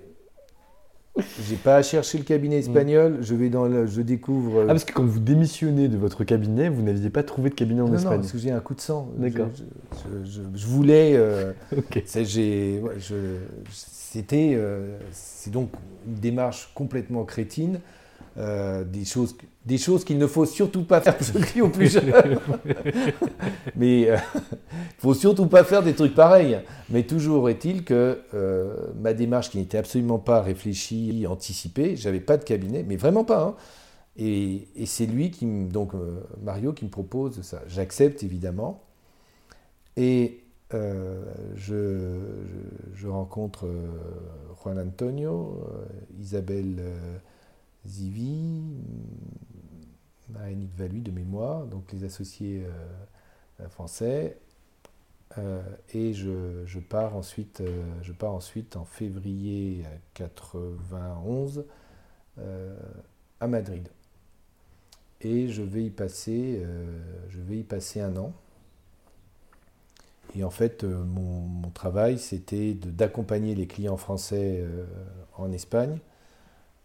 J'ai pas à chercher le cabinet espagnol, je vais dans le, je découvre. Ah parce que quand vous démissionnez de votre cabinet, vous n'aviez pas trouvé de cabinet en Espagne. Non, parce que j'ai un coup de sang. D'accord. Je, voulais. Euh, c'était, euh, c'est donc une démarche complètement crétine. Euh, des choses, des choses qu'il ne faut surtout pas faire. Je crie au plus jeune. Mais il euh, ne faut surtout pas faire des trucs pareils. Mais toujours est-il que euh, ma démarche qui n'était absolument pas réfléchie, anticipée, j'avais pas de cabinet, mais vraiment pas. Hein. Et, et c'est lui qui donc Mario qui me propose ça. J'accepte évidemment. Et je, je, rencontre Juan Antonio, Isabelle. Zivi, Marénique Valu de mémoire, donc les associés euh, français. Euh, et je, pars ensuite, euh, je pars ensuite en février 91 à Madrid. Et je vais y passer, je vais y passer un an. Et en fait, mon travail, c'était d'accompagner les clients français en Espagne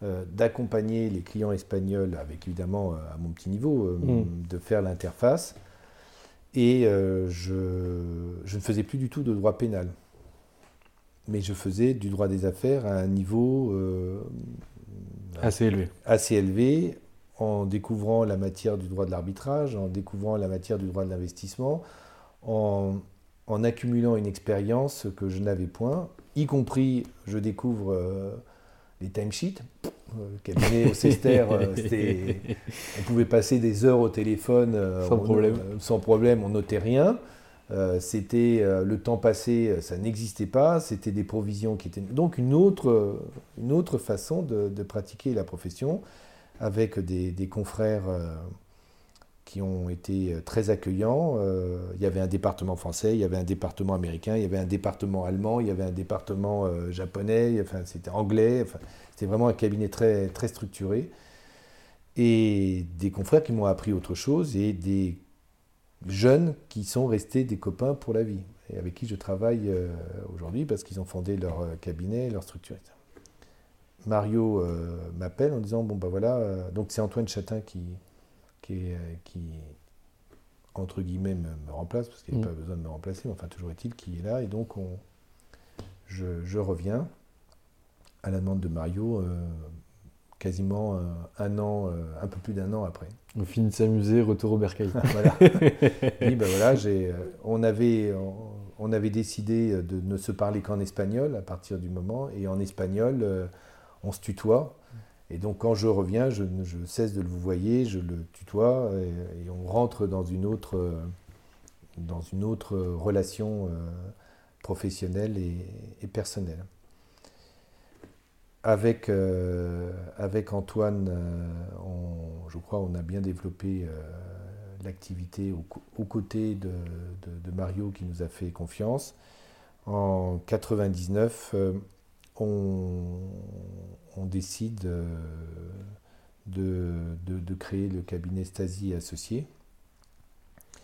euh, d'accompagner les clients espagnols, avec évidemment euh, à mon petit niveau, euh, mm. de faire l'interface. Et je, je, ne faisais plus du tout de droit pénal. Mais je faisais du droit des affaires à un niveau assez élevé. Assez élevé, en découvrant la matière du droit de l'arbitrage, en découvrant la matière du droit de l'investissement, en, en, accumulant une expérience que je n'avais point, y compris, je découvre les timesheets. Le cabinet au Cester, euh, on pouvait passer des heures au téléphone euh, sans, problème. sans problème, on notait rien. Euh, c'était le temps passé, ça n'existait pas. C'était des provisions qui étaient donc une autre, une autre façon de, pratiquer la profession avec des, des confrères qui ont été très accueillants. il y avait un département français, il y avait un département américain, il y avait un département allemand, il y avait un département japonais, enfin, c'était anglais. C'était vraiment un cabinet très, très structuré. Et des confrères qui m'ont appris autre chose et des jeunes qui sont restés des copains pour la vie et avec qui je travaille euh, aujourd'hui parce qu'ils ont fondé leur euh, cabinet, leur structure. Mario euh, m'appelle en disant bon ben voilà donc c'est Antoine Chatin qui qui, qui entre guillemets me, remplace parce qu'il n'y a mm. pas besoin de me remplacer mais enfin toujours est-il qui est là et donc on, je, je reviens à la demande de Mario, euh, quasiment euh, un an, euh, un peu plus d'un an après. On finit de s'amuser, retour au bercail. voilà. ben voilà, on, avait, on, avait décidé de ne se parler qu'en espagnol à partir du moment, et en espagnol, on se tutoie. Et donc quand je reviens, je, cesse de le vous voyer, je le tutoie, et, on rentre dans une autre, dans une autre relation professionnelle et personnelle. Avec, euh, avec Antoine, euh, je crois on a bien développé euh, l'activité aux, côtés de, Mario qui nous a fait confiance. En 99, on, on, décide de, de, créer le cabinet Stasi Associé.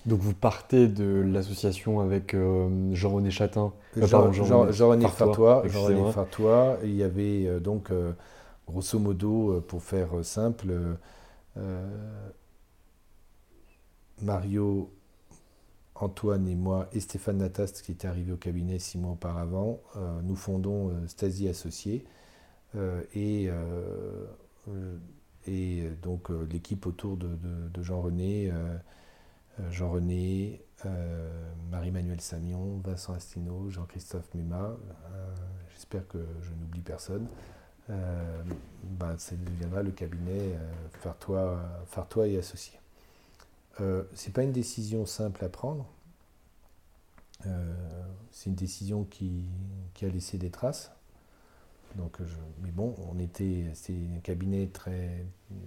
Donc vous partez de l'association avec euh, Jean-René Chatin. Jean-René Fartois. Jean Fartois. Il y avait euh, donc, euh, grosso modo, pour faire simple, Mario, Antoine et moi, et Stéphane Natast, qui était arrivé au cabinet six mois auparavant, nous fondons Stasi Associés. Et, et donc l'équipe autour de, Jean-René euh, Jean-René, euh, Marie-Manuel Samion, Vincent Astino, Jean-Christophe Mema, euh, j'espère que je n'oublie personne, ben, ça deviendra le cabinet Fartois, et Associés. Euh, Ce n'est pas une décision simple à prendre, c'est une décision qui, a laissé des traces. Donc, mais bon, on était, c'est un cabinet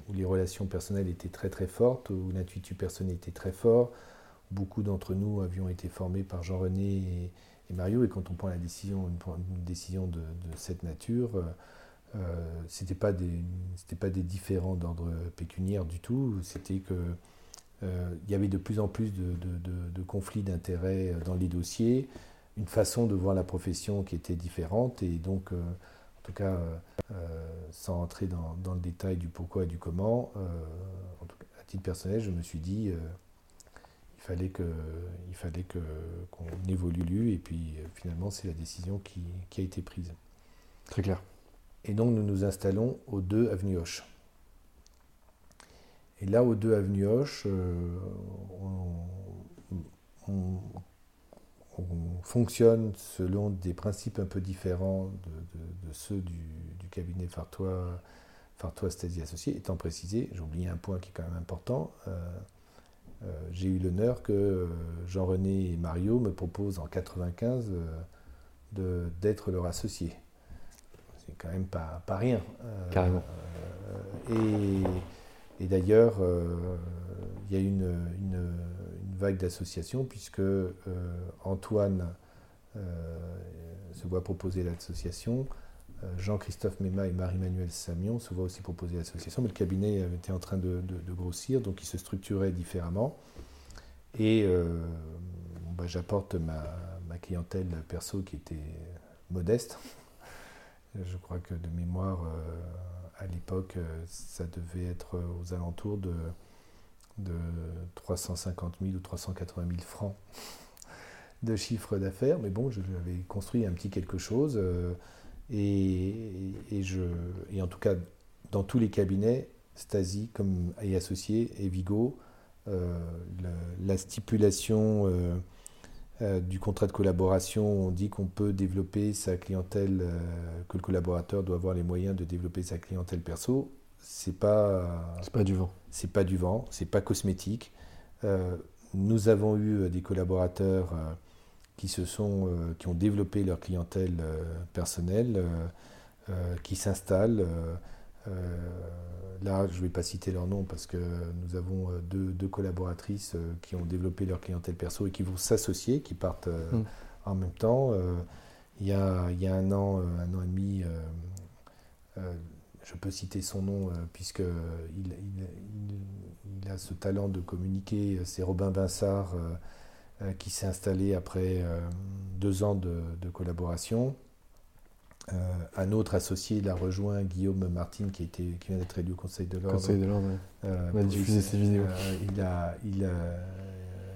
où les relations personnelles étaient très très fortes, où l'intuitu personnel était très fort. Beaucoup d'entre nous avions été formés par Jean-René et, Mario, et quand on prend la décision, une, décision de, cette nature, euh, c'était pas des, c'était pas des différends d'ordre pécuniaire du tout. C'était que euh, il y avait de plus en plus de, conflits d'intérêts dans les dossiers, une façon de voir la profession qui était différente, et donc euh, tout cas, euh, euh, sans entrer dans, le détail du pourquoi et du comment, euh, en tout cas, à titre personnel, je me suis dit il fallait que il fallait que qu'on évolue et puis finalement c'est la décision qui, a été prise. Très clair. Et donc nous nous installons au 2 avenue Hoche. Et là au 2 avenue Hoche, on, on fonctionne selon des principes un peu différents de, ceux du, cabinet Fartois, Fartois Stasi Associés, étant précisé, j'ai oublié un point qui est quand même important, euh, euh, j'ai eu l'honneur que euh, Jean-René et Mario me proposent en 95 d'être leur associé. C'est quand même pas, pas rien. Carrément. et, d'ailleurs, il y a une, une vague d'associations, puisque euh, Antoine euh, se voit proposer l'association, euh, Jean-Christophe Mema et Marie-Manuel Samion se voient aussi proposer l'association, mais le cabinet était en train de, grossir, donc il se structurait différemment. Et bah, j'apporte ma, clientèle perso qui était modeste. Je crois que de mémoire, à l'époque, ça devait être aux alentours de de 350 000 ou 380 000 francs de chiffre d'affaires, mais bon, j'avais construit un petit quelque chose, euh, et, je, et en tout cas, dans tous les cabinets, Stasi comme et associé et Vigo, euh, la, stipulation euh, du contrat de collaboration, on dit qu'on peut développer sa clientèle, que le collaborateur doit avoir les moyens de développer sa clientèle perso c'est pas. C'est pas du vent. C'est pas du vent, c'est pas cosmétique. Euh, nous avons eu euh, des collaborateurs euh, qui se sont, qui ont développé leur clientèle personnelle, qui s'installent. là, je ne vais pas citer leur nom parce que nous avons deux, deux collaboratrices qui ont développé leur clientèle perso et qui vont s'associer, qui partent hmm. en même temps. il, y a, il y a un an, un an et demi, je peux citer son nom, euh, puisqu'il il, il, a ce talent de communiquer. C'est Robin Vinsart euh, euh, qui s'est installé après deux ans de, collaboration. un autre associé l'a rejoint, Guillaume Martin, qui, était, qui vient d'être élu au Conseil de l'Ordre. Conseil de l'Ordre. On a diffusé ses vidéos. il a, il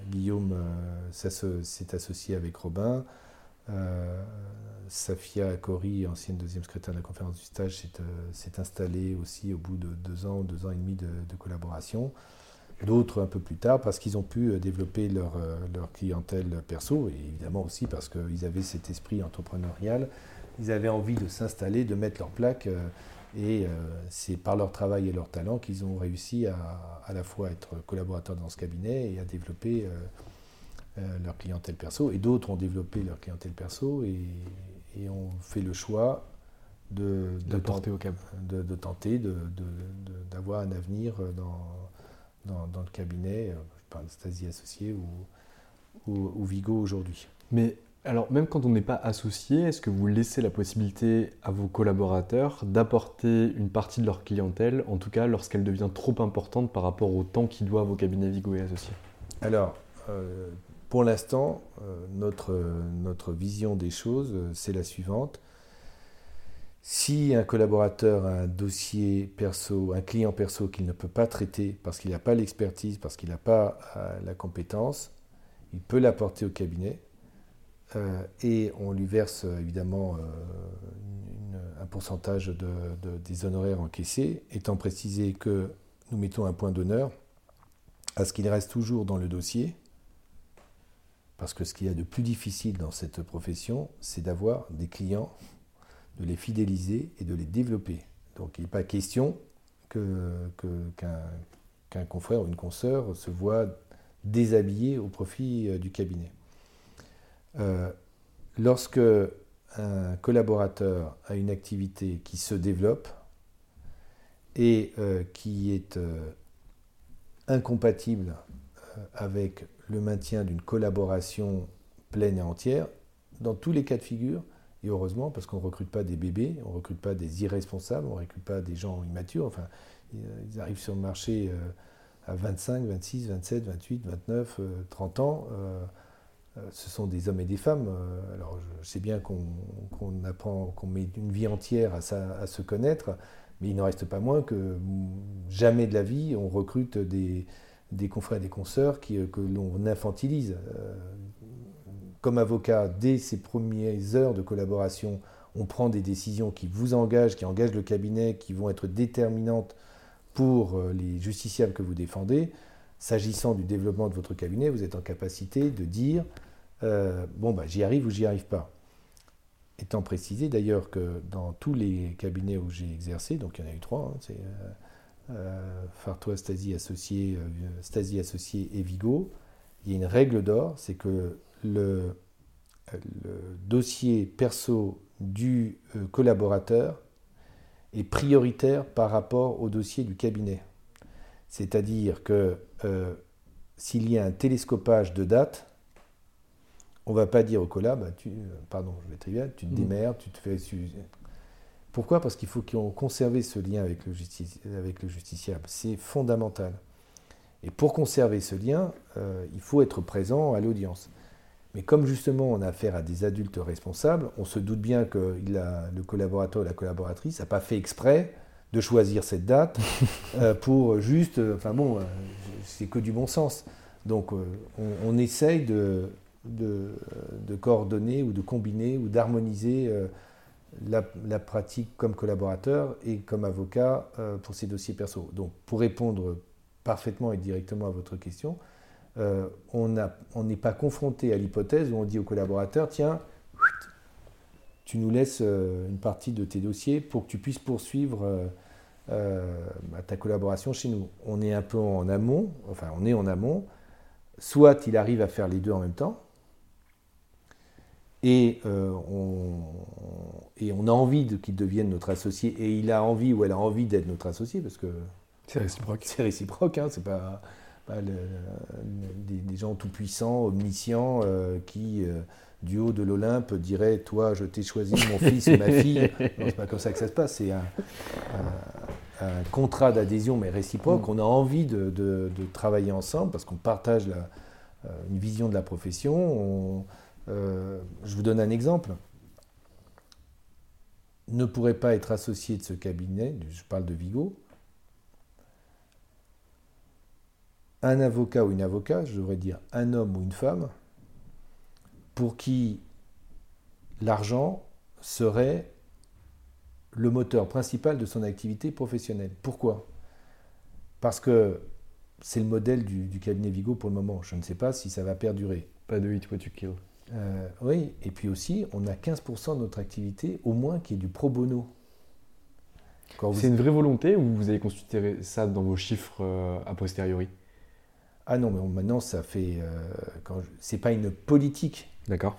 Guillaume s'est associé avec Robin. Safia Kori, ancienne deuxième secrétaire de la conférence du stage, s'est euh, installée aussi au bout de deux ans, deux ans et demi de, collaboration. D'autres un peu plus tard parce qu'ils ont pu euh, développer leur, euh, leur, clientèle perso et évidemment aussi parce qu'ils avaient cet esprit entrepreneurial. Ils avaient envie de s'installer, de mettre leur plaque et c'est par leur travail et leur talent qu'ils ont réussi à à la fois être collaborateurs dans ce cabinet et à développer leur clientèle perso. Et d'autres ont développé leur clientèle perso et, et on fait le choix de, de, porter au cap. de, de tenter d'avoir un avenir dans, dans, le cabinet, euh, je parle de Stasi associé ou, ou, Vigo aujourd'hui. Mais alors, même quand on n'est pas associé, est-ce que vous laissez la possibilité à vos collaborateurs d'apporter une partie de leur clientèle, en tout cas lorsqu'elle devient trop importante par rapport au temps qu'ils doivent au cabinet Vigo et associés? Alors, euh, pour l'instant, euh, notre, notre vision des choses, euh, c'est la suivante. Si un collaborateur a un dossier perso, un client perso qu'il ne peut pas traiter parce qu'il n'a pas l'expertise, parce qu'il n'a pas euh, la compétence, il peut l'apporter au cabinet et on lui verse évidemment un pourcentage de, des honoraires encaissés, étant précisé que nous mettons un point d'honneur à ce qu'il reste toujours dans le dossier parce que ce qu'il y a de plus difficile dans cette profession, c'est d'avoir des clients, de les fidéliser et de les développer. Donc il n'est pas question qu'un confrère ou une consoeur se voit déshabillé au profit euh, du cabinet. lorsque un collaborateur a une activité qui se développe et qui est incompatible avec le maintien d'une collaboration pleine et entière, dans tous les cas de figure, et heureusement, parce qu'on ne recrute pas des bébés, on ne recrute pas des irresponsables, on ne recrute pas des gens immatures. Enfin, ils arrivent sur le marché euh, à 25, 26, 27, 28, 29, 30 ans. Euh, euh, ce sont des hommes et des femmes. Alors, je sais bien qu'on apprend, qu'on met une vie entière à, se connaître, mais il n'en reste pas moins que jamais de la vie, on recrute des, confrères et des consoeurs qui, que l'on infantilise comme avocat, dès ces premières heures de collaboration, on prend des décisions qui vous engagent, qui engagent le cabinet, qui vont être déterminantes pour euh, les justiciables que vous défendez. S'agissant du développement de votre cabinet, vous êtes en capacité de dire euh, bon, bah, j'y arrive ou j'y arrive pas. Étant précisé d'ailleurs que dans tous les cabinets où j'ai exercé, donc il y en a eu trois, hein, c'est euh, Fartois, Stasi Associé, Stasi Associé et Vigo, il y a une règle d'or, c'est que le, dossier perso du euh, collaborateur est prioritaire par rapport au dossier du cabinet. C'est-à-dire que euh, s'il y a un télescopage de date, on ne va pas dire au collab, bah, tu, pardon, je vais trivial, tu te mmh. démerdes, tu te fais. Pourquoi? Parce qu'il faut qu'on conserve ce lien avec le, avec le justiciable. C'est fondamental. Et pour conserver ce lien, euh, il faut être présent à l'audience. Mais comme justement on a affaire à des adultes responsables, on se doute bien que le collaborateur ou la collaboratrice n'a pas fait exprès de choisir cette date euh, pour juste. Euh, enfin bon, euh, c'est que du bon sens. Donc on, essaye de, de, coordonner ou de combiner ou d'harmoniser la, pratique comme collaborateur et comme avocat pour ces dossiers perso. Donc pour répondre parfaitement et directement à votre question, euh, on n'est pas confronté à l'hypothèse où on dit au collaborateur, tiens, tu nous laisses euh, une partie de tes dossiers pour que tu puisses poursuivre euh, ta collaboration chez nous. On est un peu en amont, enfin on est en amont, soit il arrive à faire les deux en même temps, et, on, et on a envie qu'il devienne notre associé, et il a envie ou elle a envie d'être notre associé, parce que... C'est réciproque. C'est réciproque, hein, c'est pas des, gens tout-puissants, omniscients, euh, qui, euh, du haut de l'Olympe, diraient Toi, je t'ai choisi, mon fils ou ma fille. Non, c'est pas comme ça que ça se passe. C'est un, contrat d'adhésion, mais réciproque. Mm. On a envie de, travailler ensemble parce qu'on partage la, euh, une vision de la profession. Je vous donne un exemple ne pourrait pas être associé de ce cabinet, je parle de Vigo, un avocat ou une avocate, je devrais dire un homme ou une femme, pour qui l'argent serait le moteur principal de son activité professionnelle. Pourquoi? Parce que c'est le modèle du, cabinet Vigo pour le moment. Je ne sais pas si ça va perdurer. Pas de 8 what you kill. Euh, oui, et puis aussi, on a 15% de notre activité, au moins, qui est du pro bono. C'est une vraie volonté ou vous avez consulté ça dans vos chiffres euh, a posteriori? Ah non, mais maintenant, ça fait. Euh, c'est pas une politique. D'accord.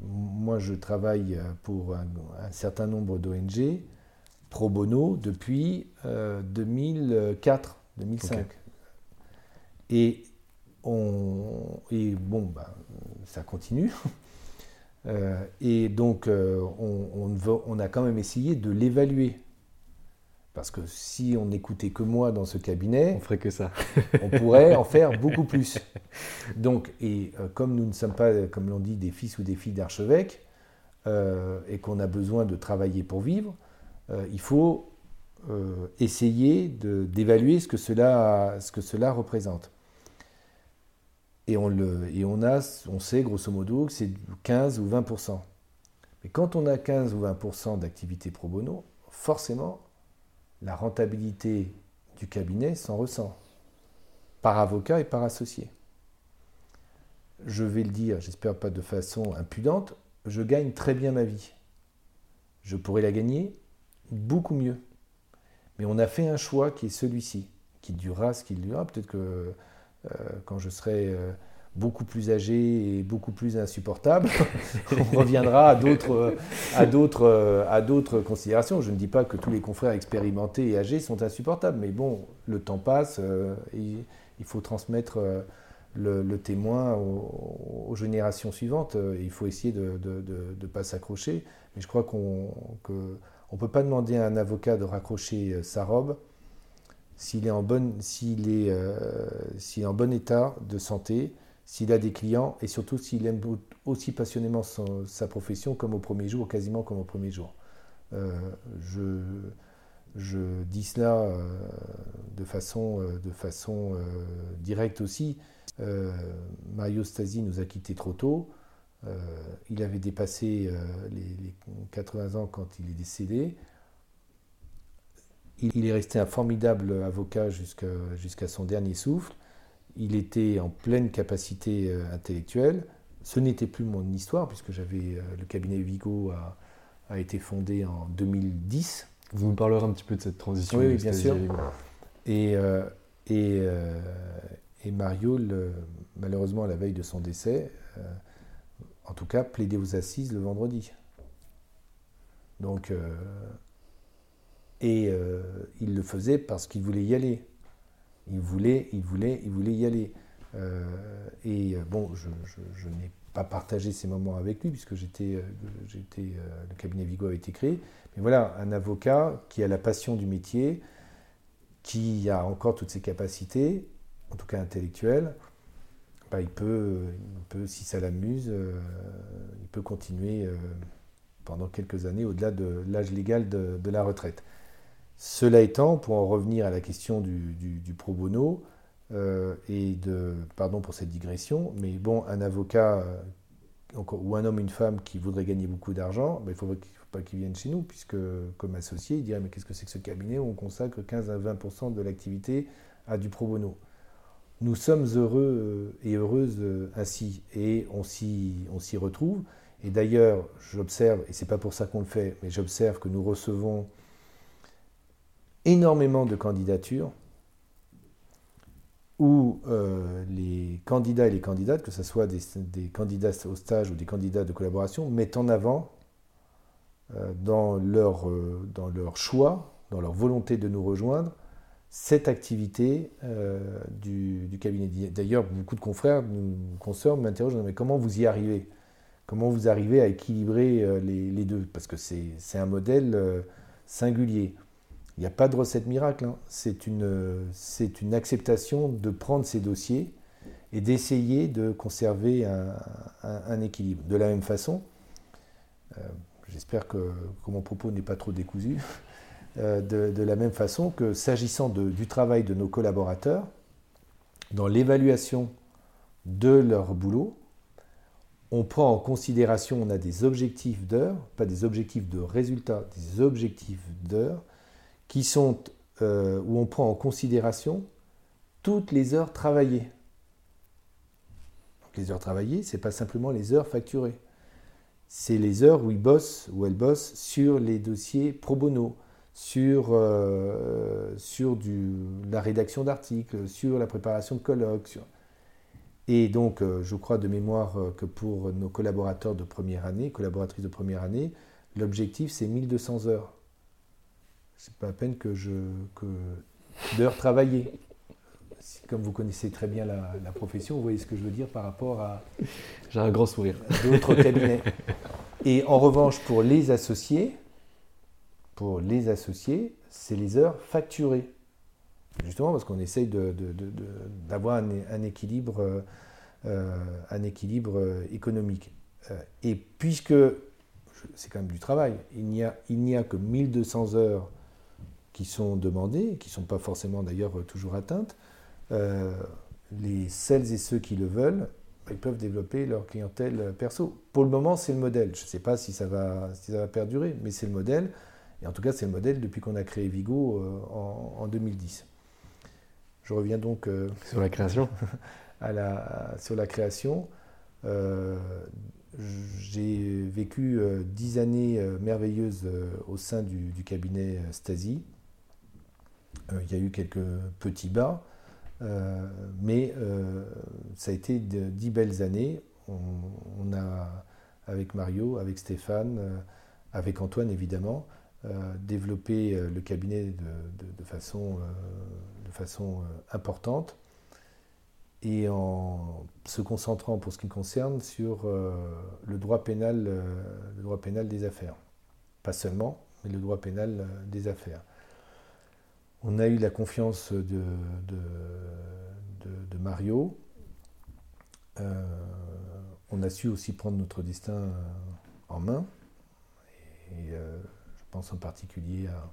Moi, je travaille pour un, certain nombre d'ONG pro bono depuis 2004, euh, 2005. Et, on, et bon, bah, ça continue. et donc, on, on, a quand même essayé de l'évaluer. Parce que si on n'écoutait que moi dans ce cabinet, on ferait que ça. on pourrait en faire beaucoup plus. Donc, et euh, comme nous ne sommes pas, comme l'on dit, des fils ou des filles d'archevêques, euh, et qu'on a besoin de travailler pour vivre, euh, il faut essayer d'évaluer ce, que cela, ce que cela représente. Et on, le, et on, a, on sait grosso modo que c'est 15 ou 20% Mais quand on a 15 ou 20% d'activité pro bono, forcément, la rentabilité du cabinet s'en ressent, par avocat et par associé. Je vais le dire, j'espère pas de façon impudente, je gagne très bien ma vie. Je pourrais la gagner beaucoup mieux. Mais on a fait un choix qui est celui-ci, qui durera ce qu'il durera. Peut-être que quand je serai euh, beaucoup plus âgé et beaucoup plus insupportable, on reviendra à d'autres, à, d'autres, considérations. Je ne dis pas que tous les confrères expérimentés et âgés sont insupportables, mais bon, le temps passe, et il faut transmettre le, témoin aux, générations suivantes. Il faut essayer de ne pas s'accrocher. Mais je crois qu'on ne peut pas demander à un avocat de raccrocher euh, sa robe s'il est, en est, euh, est en bon état de santé, s'il a des clients et surtout s'il aime aussi passionnément sa profession comme au premier jour, quasiment comme au premier jour. Euh, je, je, dis cela de façon, de façon directe aussi. Mario Stasi nous a quittés trop tôt. Euh, il avait dépassé euh, les, 80 ans quand il est décédé. Il, est resté un formidable avocat jusqu'à son dernier souffle. Il était en pleine capacité euh, intellectuelle. Ce n'était plus mon histoire, puisque j'avais le cabinet Vigo a, été fondé en 2010. Vous nous parlerez un petit peu de cette transition. Oui, bien sûr. Et, et, et, Mario, malheureusement, à la veille de son décès, en tout cas, plaider aux assises le vendredi. Donc, euh, et euh, il le faisait parce qu'il voulait y aller. Il voulait, il voulait, il voulait y aller. Euh, et bon, je, n'ai pas partagé ces moments avec lui puisque j'étais, le cabinet Vigo avait été créé. Mais voilà, un avocat qui a la passion du métier, qui a encore toutes ses capacités, en tout cas intellectuelles, il, peut, si ça l'amuse, euh, il peut continuer euh, pendant quelques années au-delà de l'âge légal de, la retraite. Cela étant, pour en revenir à la question du, pro bono, euh, et de, pardon pour cette digression, mais bon, un avocat ou un homme, une femme qui voudrait gagner beaucoup d'argent, ben, il ne faut pas qu'il vienne chez nous, puisque comme associé, il dirait mais qu'est-ce que c'est que ce cabinet où on consacre 15 à 20% de l'activité à du pro bono? Nous sommes heureux euh, et heureuses euh, ainsi, et on s'y retrouve. Et d'ailleurs, j'observe, et c'est pas pour ça qu'on le fait, mais j'observe que nous recevons énormément de candidatures où euh, les candidats et les candidates, que ce soit des, candidats au stage ou des candidats de collaboration, mettent en avant dans, leur, dans leur choix, dans leur volonté de nous rejoindre, cette activité euh, du, cabinet. D'ailleurs, beaucoup de confrères, consoeurs m'interrogent, mais comment vous y arrivez? Comment vous arrivez à équilibrer euh, les, deux? Parce que c'est un modèle euh, singulier. Il n'y a pas de recette miracle. Hein. C'est une, acceptation de prendre ces dossiers et d'essayer de conserver un, équilibre. De la même façon, j'espère que, que, mon propos n'est pas trop décousu, euh, de, la même façon que s'agissant du travail de nos collaborateurs, dans l'évaluation de leur boulot, on prend en considération, on a des objectifs d'heures, pas des objectifs de résultats, des objectifs d'heures, qui sont euh, où on prend en considération toutes les heures travaillées. les heures travaillées, ce n'est pas simplement les heures facturées. C'est les heures où ils bossent, où elles bossent sur les dossiers pro bono, sur, euh, sur du, la rédaction d'articles, sur la préparation de colloques. Et donc, euh, je crois de mémoire que pour nos collaborateurs de première année, collaboratrices de première année, l'objectif c'est 1200 heures. C'est pas à peine que je que d'heures travaillées. Comme vous connaissez très bien la, la, profession, vous voyez ce que je veux dire par rapport à. J'ai un grand sourire. D'autres cabinets. Et en revanche, pour les associés, pour les associés, c'est les heures facturées. Justement parce qu'on essaye d'avoir un, équilibre, euh, un équilibre économique. Euh, et puisque c'est quand même du travail, il n'y a, il a que 1200 heures qui sont demandées, qui ne sont pas forcément d'ailleurs toujours atteintes, les celles et ceux qui le veulent, ils peuvent développer leur clientèle perso. Pour le moment, c'est le modèle. Je ne sais pas si ça, va, si ça va perdurer, mais c'est le modèle. Et en tout cas, c'est le modèle depuis qu'on a créé Vigo euh, en, 2010. Je reviens donc euh, sur la création. à la, sur la création. Euh, j'ai vécu dix années merveilleuses au sein du, cabinet Stasi. Il y a eu quelques petits bas. mais ça a été dix belles années. On, a, avec Mario, avec Stéphane, avec Antoine évidemment, développé le cabinet de, façon, importante et en se concentrant pour ce qui me concerne sur euh, le, droit pénal, euh, le droit pénal des affaires. Pas seulement, mais le droit pénal euh, des affaires. On a eu la confiance de, Mario. on a su aussi prendre notre destin en main. Et, je pense en particulier à,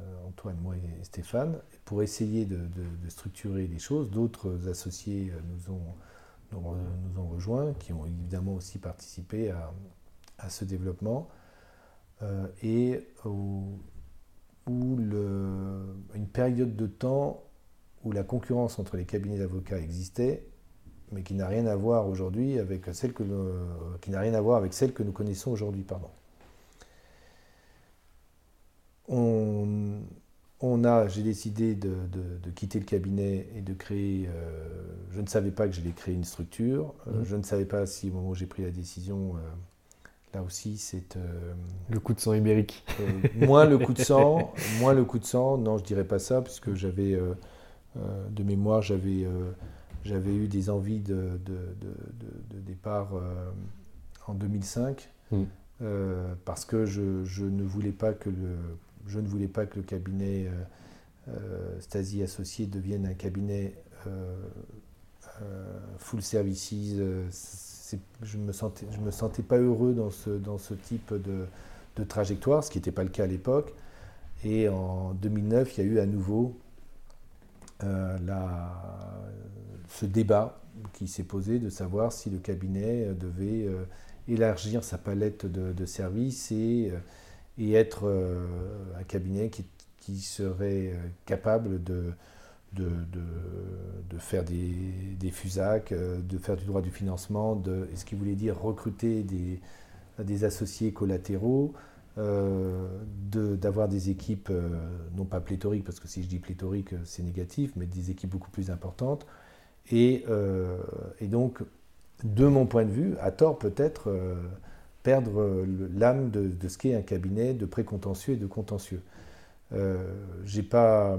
euh, Antoine, moi et Stéphane, pour essayer de, structurer les choses. D'autres associés euh, nous ont, rejoints, qui ont évidemment aussi participé à, ce développement. Euh, où, le, une période de temps où la concurrence entre les cabinets d'avocats existait, mais qui n'a rien à voir aujourd'hui avec celle que qui n'a rien à voir avec celle que nous connaissons aujourd'hui, pardon on, a, j'ai décidé de, quitter le cabinet et de créer. Euh, je ne savais pas que j'allais créer une structure. Euh, mmh. Je ne savais pas si au moment où j'ai pris la décision, euh, là aussi, c'est le coup de sang ibérique. moins le coup de sang, moins le coup de sang. Non, je dirais pas ça, puisque j'avais de mémoire, j'avais j'avais eu des envies de, départ en 2005. Mmh. parce que je, je, ne voulais pas que le je ne voulais pas que le cabinet euh, euh, Stasi Associé devienne un cabinet euh, full services. Je ne me, sentais, je me sentais pas heureux dans ce, dans ce type de, de trajectoire, ce qui n'était pas le cas à l'époque. Et en 2009, il y a eu à nouveau la, ce débat qui s'est posé de savoir si le cabinet devait élargir sa palette de, services et et être euh, un cabinet qui, qui, serait euh, capable de, de, de, faire des, des, FUSAC, euh, de faire du droit du financement, de, ce qui voulait dire recruter des, associés collatéraux, d'avoir des équipes, non pas pléthoriques, parce que si je dis pléthorique, c'est négatif, mais des équipes beaucoup plus importantes. Et, et donc, de mon point de vue, à tort peut-être, perdre euh, l'âme de, ce qu'est un cabinet de précontentieux et de contentieux. Euh, j'ai pas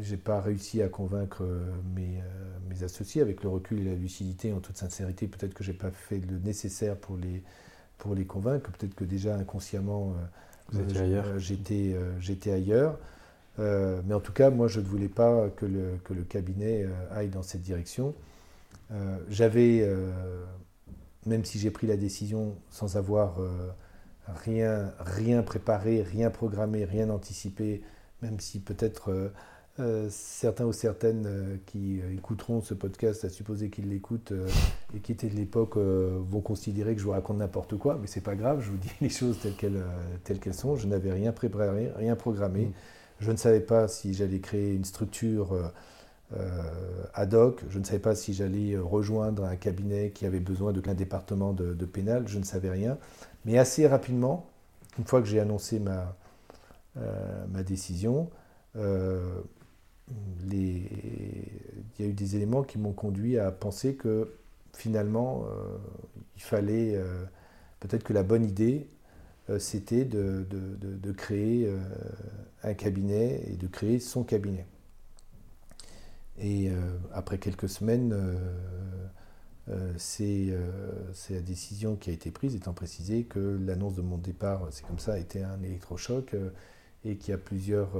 j'ai pas réussi à convaincre euh, mes, mes, associés avec le recul et la lucidité en toute sincérité. Peut-être que j'ai pas fait le nécessaire pour les pour les convaincre. Peut-être que déjà inconsciemment j'étais j'étais ailleurs. Mais en tout cas moi je ne voulais pas que le, que le cabinet aille dans cette direction. J'avais même si j'ai pris la décision sans avoir euh, rien, rien préparé, rien programmé, rien anticipé, même si peut-être euh, euh, certains ou certaines qui écouteront ce podcast, à supposer qu'ils l'écoutent et qui étaient de l'époque, vont considérer que je vous raconte n'importe quoi, mais c'est pas grave, je vous dis les choses telles qu'elles, telles qu'elles sont. Je n'avais rien préparé, rien programmé. Mmh. Je ne savais pas si j'allais créer une structure euh, ad hoc. Je ne savais pas si j'allais rejoindre un cabinet qui avait besoin d'un département de, pénal. Je ne savais rien. Mais assez rapidement, une fois que j'ai annoncé ma, euh, ma décision, euh, il y a eu des éléments qui m'ont conduit à penser que finalement, il fallait peut-être que la bonne idée, c'était de, de, de, créer un cabinet et de créer son cabinet. Et euh, après quelques semaines, euh, euh, c'est la décision qui a été prise, étant précisé que l'annonce de mon départ, c'est comme ça, a été un électrochoc et qu'il y a plusieurs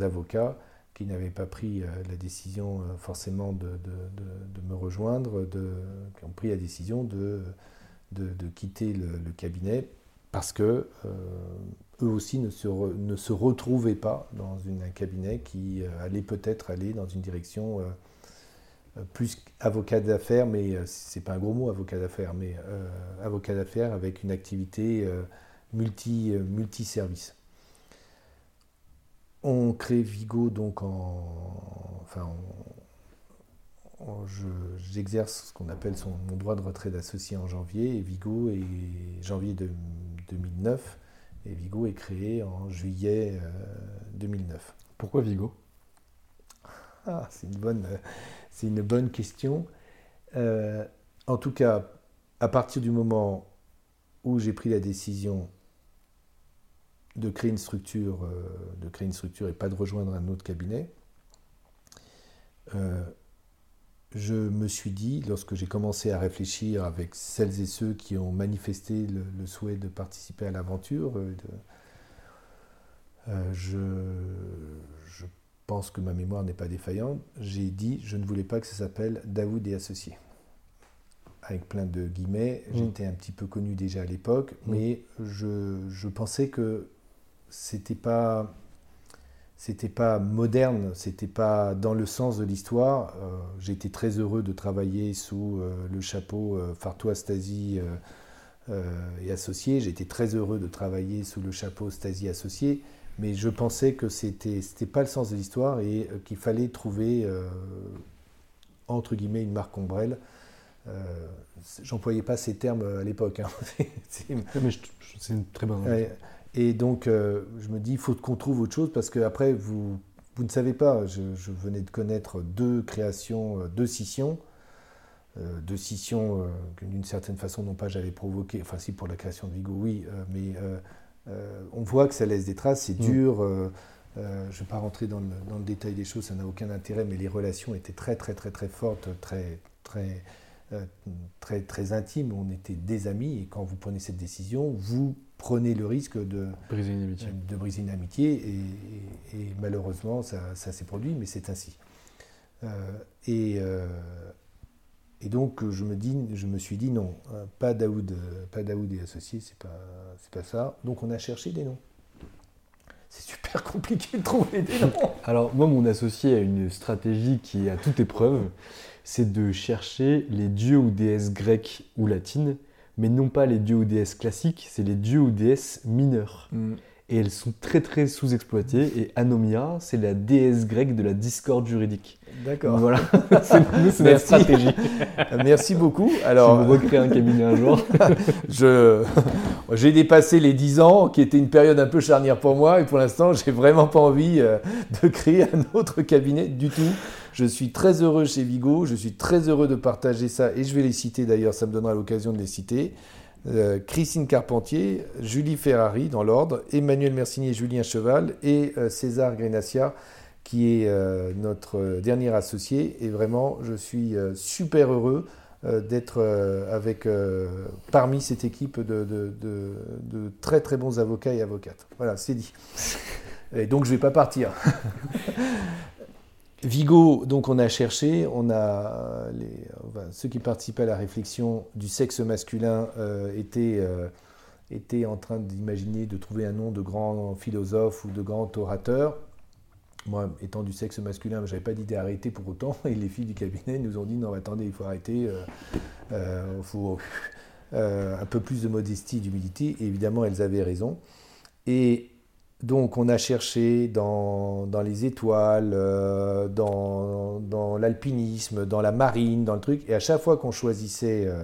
avocats qui n'avaient pas pris la décision forcément de, me rejoindre, qui ont pris la décision de, quitter le, cabinet parce que eux aussi ne se, ne se retrouvaient pas dans un cabinet qui euh, allait peut-être aller dans une direction euh, euh, plus avocat d'affaires, mais c'est pas un gros mot avocat d'affaires, mais avocat d'affaires avec une activité multi, multi-service. On crée Vigo donc en. Enfin, j'exerce ce qu'on appelle son, mon droit de retrait d'associé en janvier, et Vigo est janvier de, 2009 et Vigo est créé en juillet 2009. Euh, Pourquoi Vigo? Ah, c'est une bonne, c'est une bonne question. en tout cas, à partir du moment où j'ai pris la décision de créer une structure, de créer une structure et pas de rejoindre un autre cabinet, je me suis dit, lorsque j'ai commencé à réfléchir avec celles et ceux qui ont manifesté le, souhait de participer à l'aventure, euh, euh, je, je, pense que ma mémoire n'est pas défaillante, j'ai dit, je ne voulais pas que ça s'appelle Daoud et Associés. Avec plein de guillemets, mmh. j'étais un petit peu connu déjà à l'époque, mmh. mais je, je pensais que c'était pas c'était pas moderne, c'était pas dans le sens de l'histoire. Euh, été très heureux de travailler sous euh, le chapeau euh, Fartois Stasi et associés. J'étais très heureux de travailler sous le chapeau Stasi associé, mais je pensais que c'était c'était pas le sens de l'histoire et qu'il fallait trouver entre guillemets une marque ombrelle. J'employais pas ces termes à l'époque. Hein. c'est une très bonne. Et donc, euh, je me dis, il faut qu'on trouve autre chose parce qu'après, vous, vous ne savez pas. Je, venais de connaître deux créations, euh, deux scissions. Euh, deux scissions que d'une certaine façon, non pas j'avais provoqué, enfin si pour la création de Vigo, oui, mais on voit que ça laisse des traces, c'est mm. dur. je ne vais pas rentrer dans le, dans le, détail des choses, ça n'a aucun intérêt, mais les relations étaient très, très, très, très fortes, très, très, très, très intimes. On était des amis et quand vous prenez cette décision, vous prenez le risque de briser une amitié, de briser une amitié et, malheureusement ça, s'est produit, mais c'est ainsi. Euh, et, euh, et, donc je me, dis, je me suis dit non, hein, pas Daoud, pas Daoud et associés, c'est pas, c'est pas ça. Donc on a cherché des noms. C'est super compliqué de trouver des noms. Alors moi mon associé a une stratégie qui est à toute épreuve, c'est de chercher les dieux ou déesses grecques ou latines mais non pas les dieux ou déesses classiques, c'est les dieux ou déesses mineurs. Mm. Et elles sont très très sous-exploitées. Et Anomia, c'est la déesse grecque de la discorde juridique. D'accord. Voilà, c'est notre stratégie. Merci beaucoup. Alors, si vous recréez un cabinet un jour. je, j'ai dépassé les 10 ans, qui était une période un peu charnière pour moi, et pour l'instant, j'ai vraiment pas envie euh, de créer un autre cabinet du tout. Je suis très heureux chez Vigo, je suis très heureux de partager ça, et je vais les citer d'ailleurs, ça me donnera l'occasion de les citer. Euh, Christine Carpentier, Julie Ferrari dans l'ordre, Emmanuel Mercinier, Julien Cheval et euh, César Grenacia qui est euh, notre dernier associé. Et vraiment, je suis super heureux d'être avec parmi cette équipe de, de, très très bons avocats et avocates. Voilà, c'est dit. Et donc je ne vais pas partir. Vigo, donc on a cherché, on a ceux qui participaient à la réflexion du sexe masculin euh, euh, étaient, en train d'imaginer de trouver un nom de grand philosophe ou de grand orateur. Moi, étant du sexe masculin, je n'avais pas d'idée arrêter pour autant. Et les filles du cabinet nous ont dit non, attendez, il faut arrêter, euh, il faut un peu plus de modestie, d'humilité. Et évidemment, elles avaient raison. Et donc on a cherché dans, les étoiles, euh, dans, l'alpinisme, dans la marine, dans le truc, et à chaque fois qu'on choisissait euh,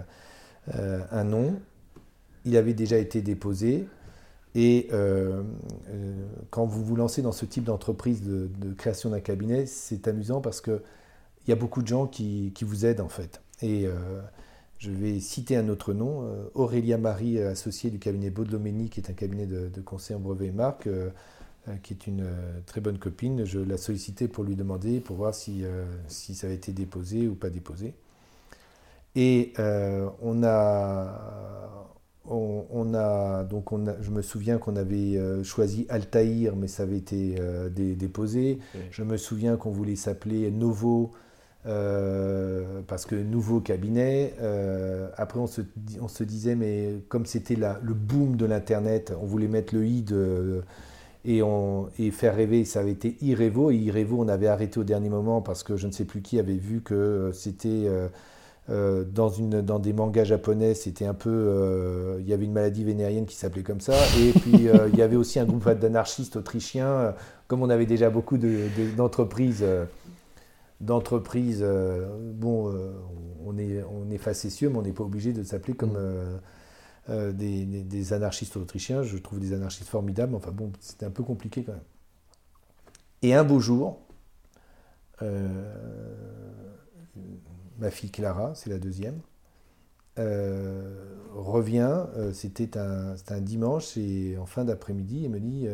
euh, un nom, il avait déjà été déposé. Et quand vous vous lancez dans ce type d'entreprise de, création d'un cabinet, c'est amusant parce qu'il y a beaucoup de gens qui, qui, vous aident en fait. Je vais citer un autre nom, euh, Aurélia Marie, euh, associée du cabinet Baudelomeni, qui est un cabinet de, conseil en brevet et marque, euh, qui est une très bonne copine. Je l'ai sollicité pour lui demander, pour voir si, si ça avait été déposé ou pas déposé. Et on a, on, a, donc on je me souviens qu'on avait choisi Altaïr, mais ça avait été déposé. Je me souviens qu'on voulait s'appeler Novo, euh, parce que nouveau cabinet. Euh, après, on se, disait, mais comme c'était le boom de l'Internet, on voulait mettre le i et, faire rêver. Ça avait été Irevo. Et Irevo, on avait arrêté au dernier moment parce que je ne sais plus qui avait vu que c'était. Euh, une, dans des mangas japonais, c'était un peu. Il y avait une maladie vénérienne qui s'appelait comme ça. Et puis, il y avait aussi un groupe d'anarchistes autrichiens. Comme on avait déjà beaucoup d'entreprises d'entreprise, euh, bon, euh, on, est, on est facétieux, mais on n'est pas obligé de s'appeler comme mm. euh, des, anarchistes autrichiens. Je trouve des anarchistes formidables, enfin bon, c'était un peu compliqué quand même. Et un beau jour, ma fille Clara, c'est la deuxième, revient, c'était un, un, dimanche, et en fin d'après-midi, elle me dit,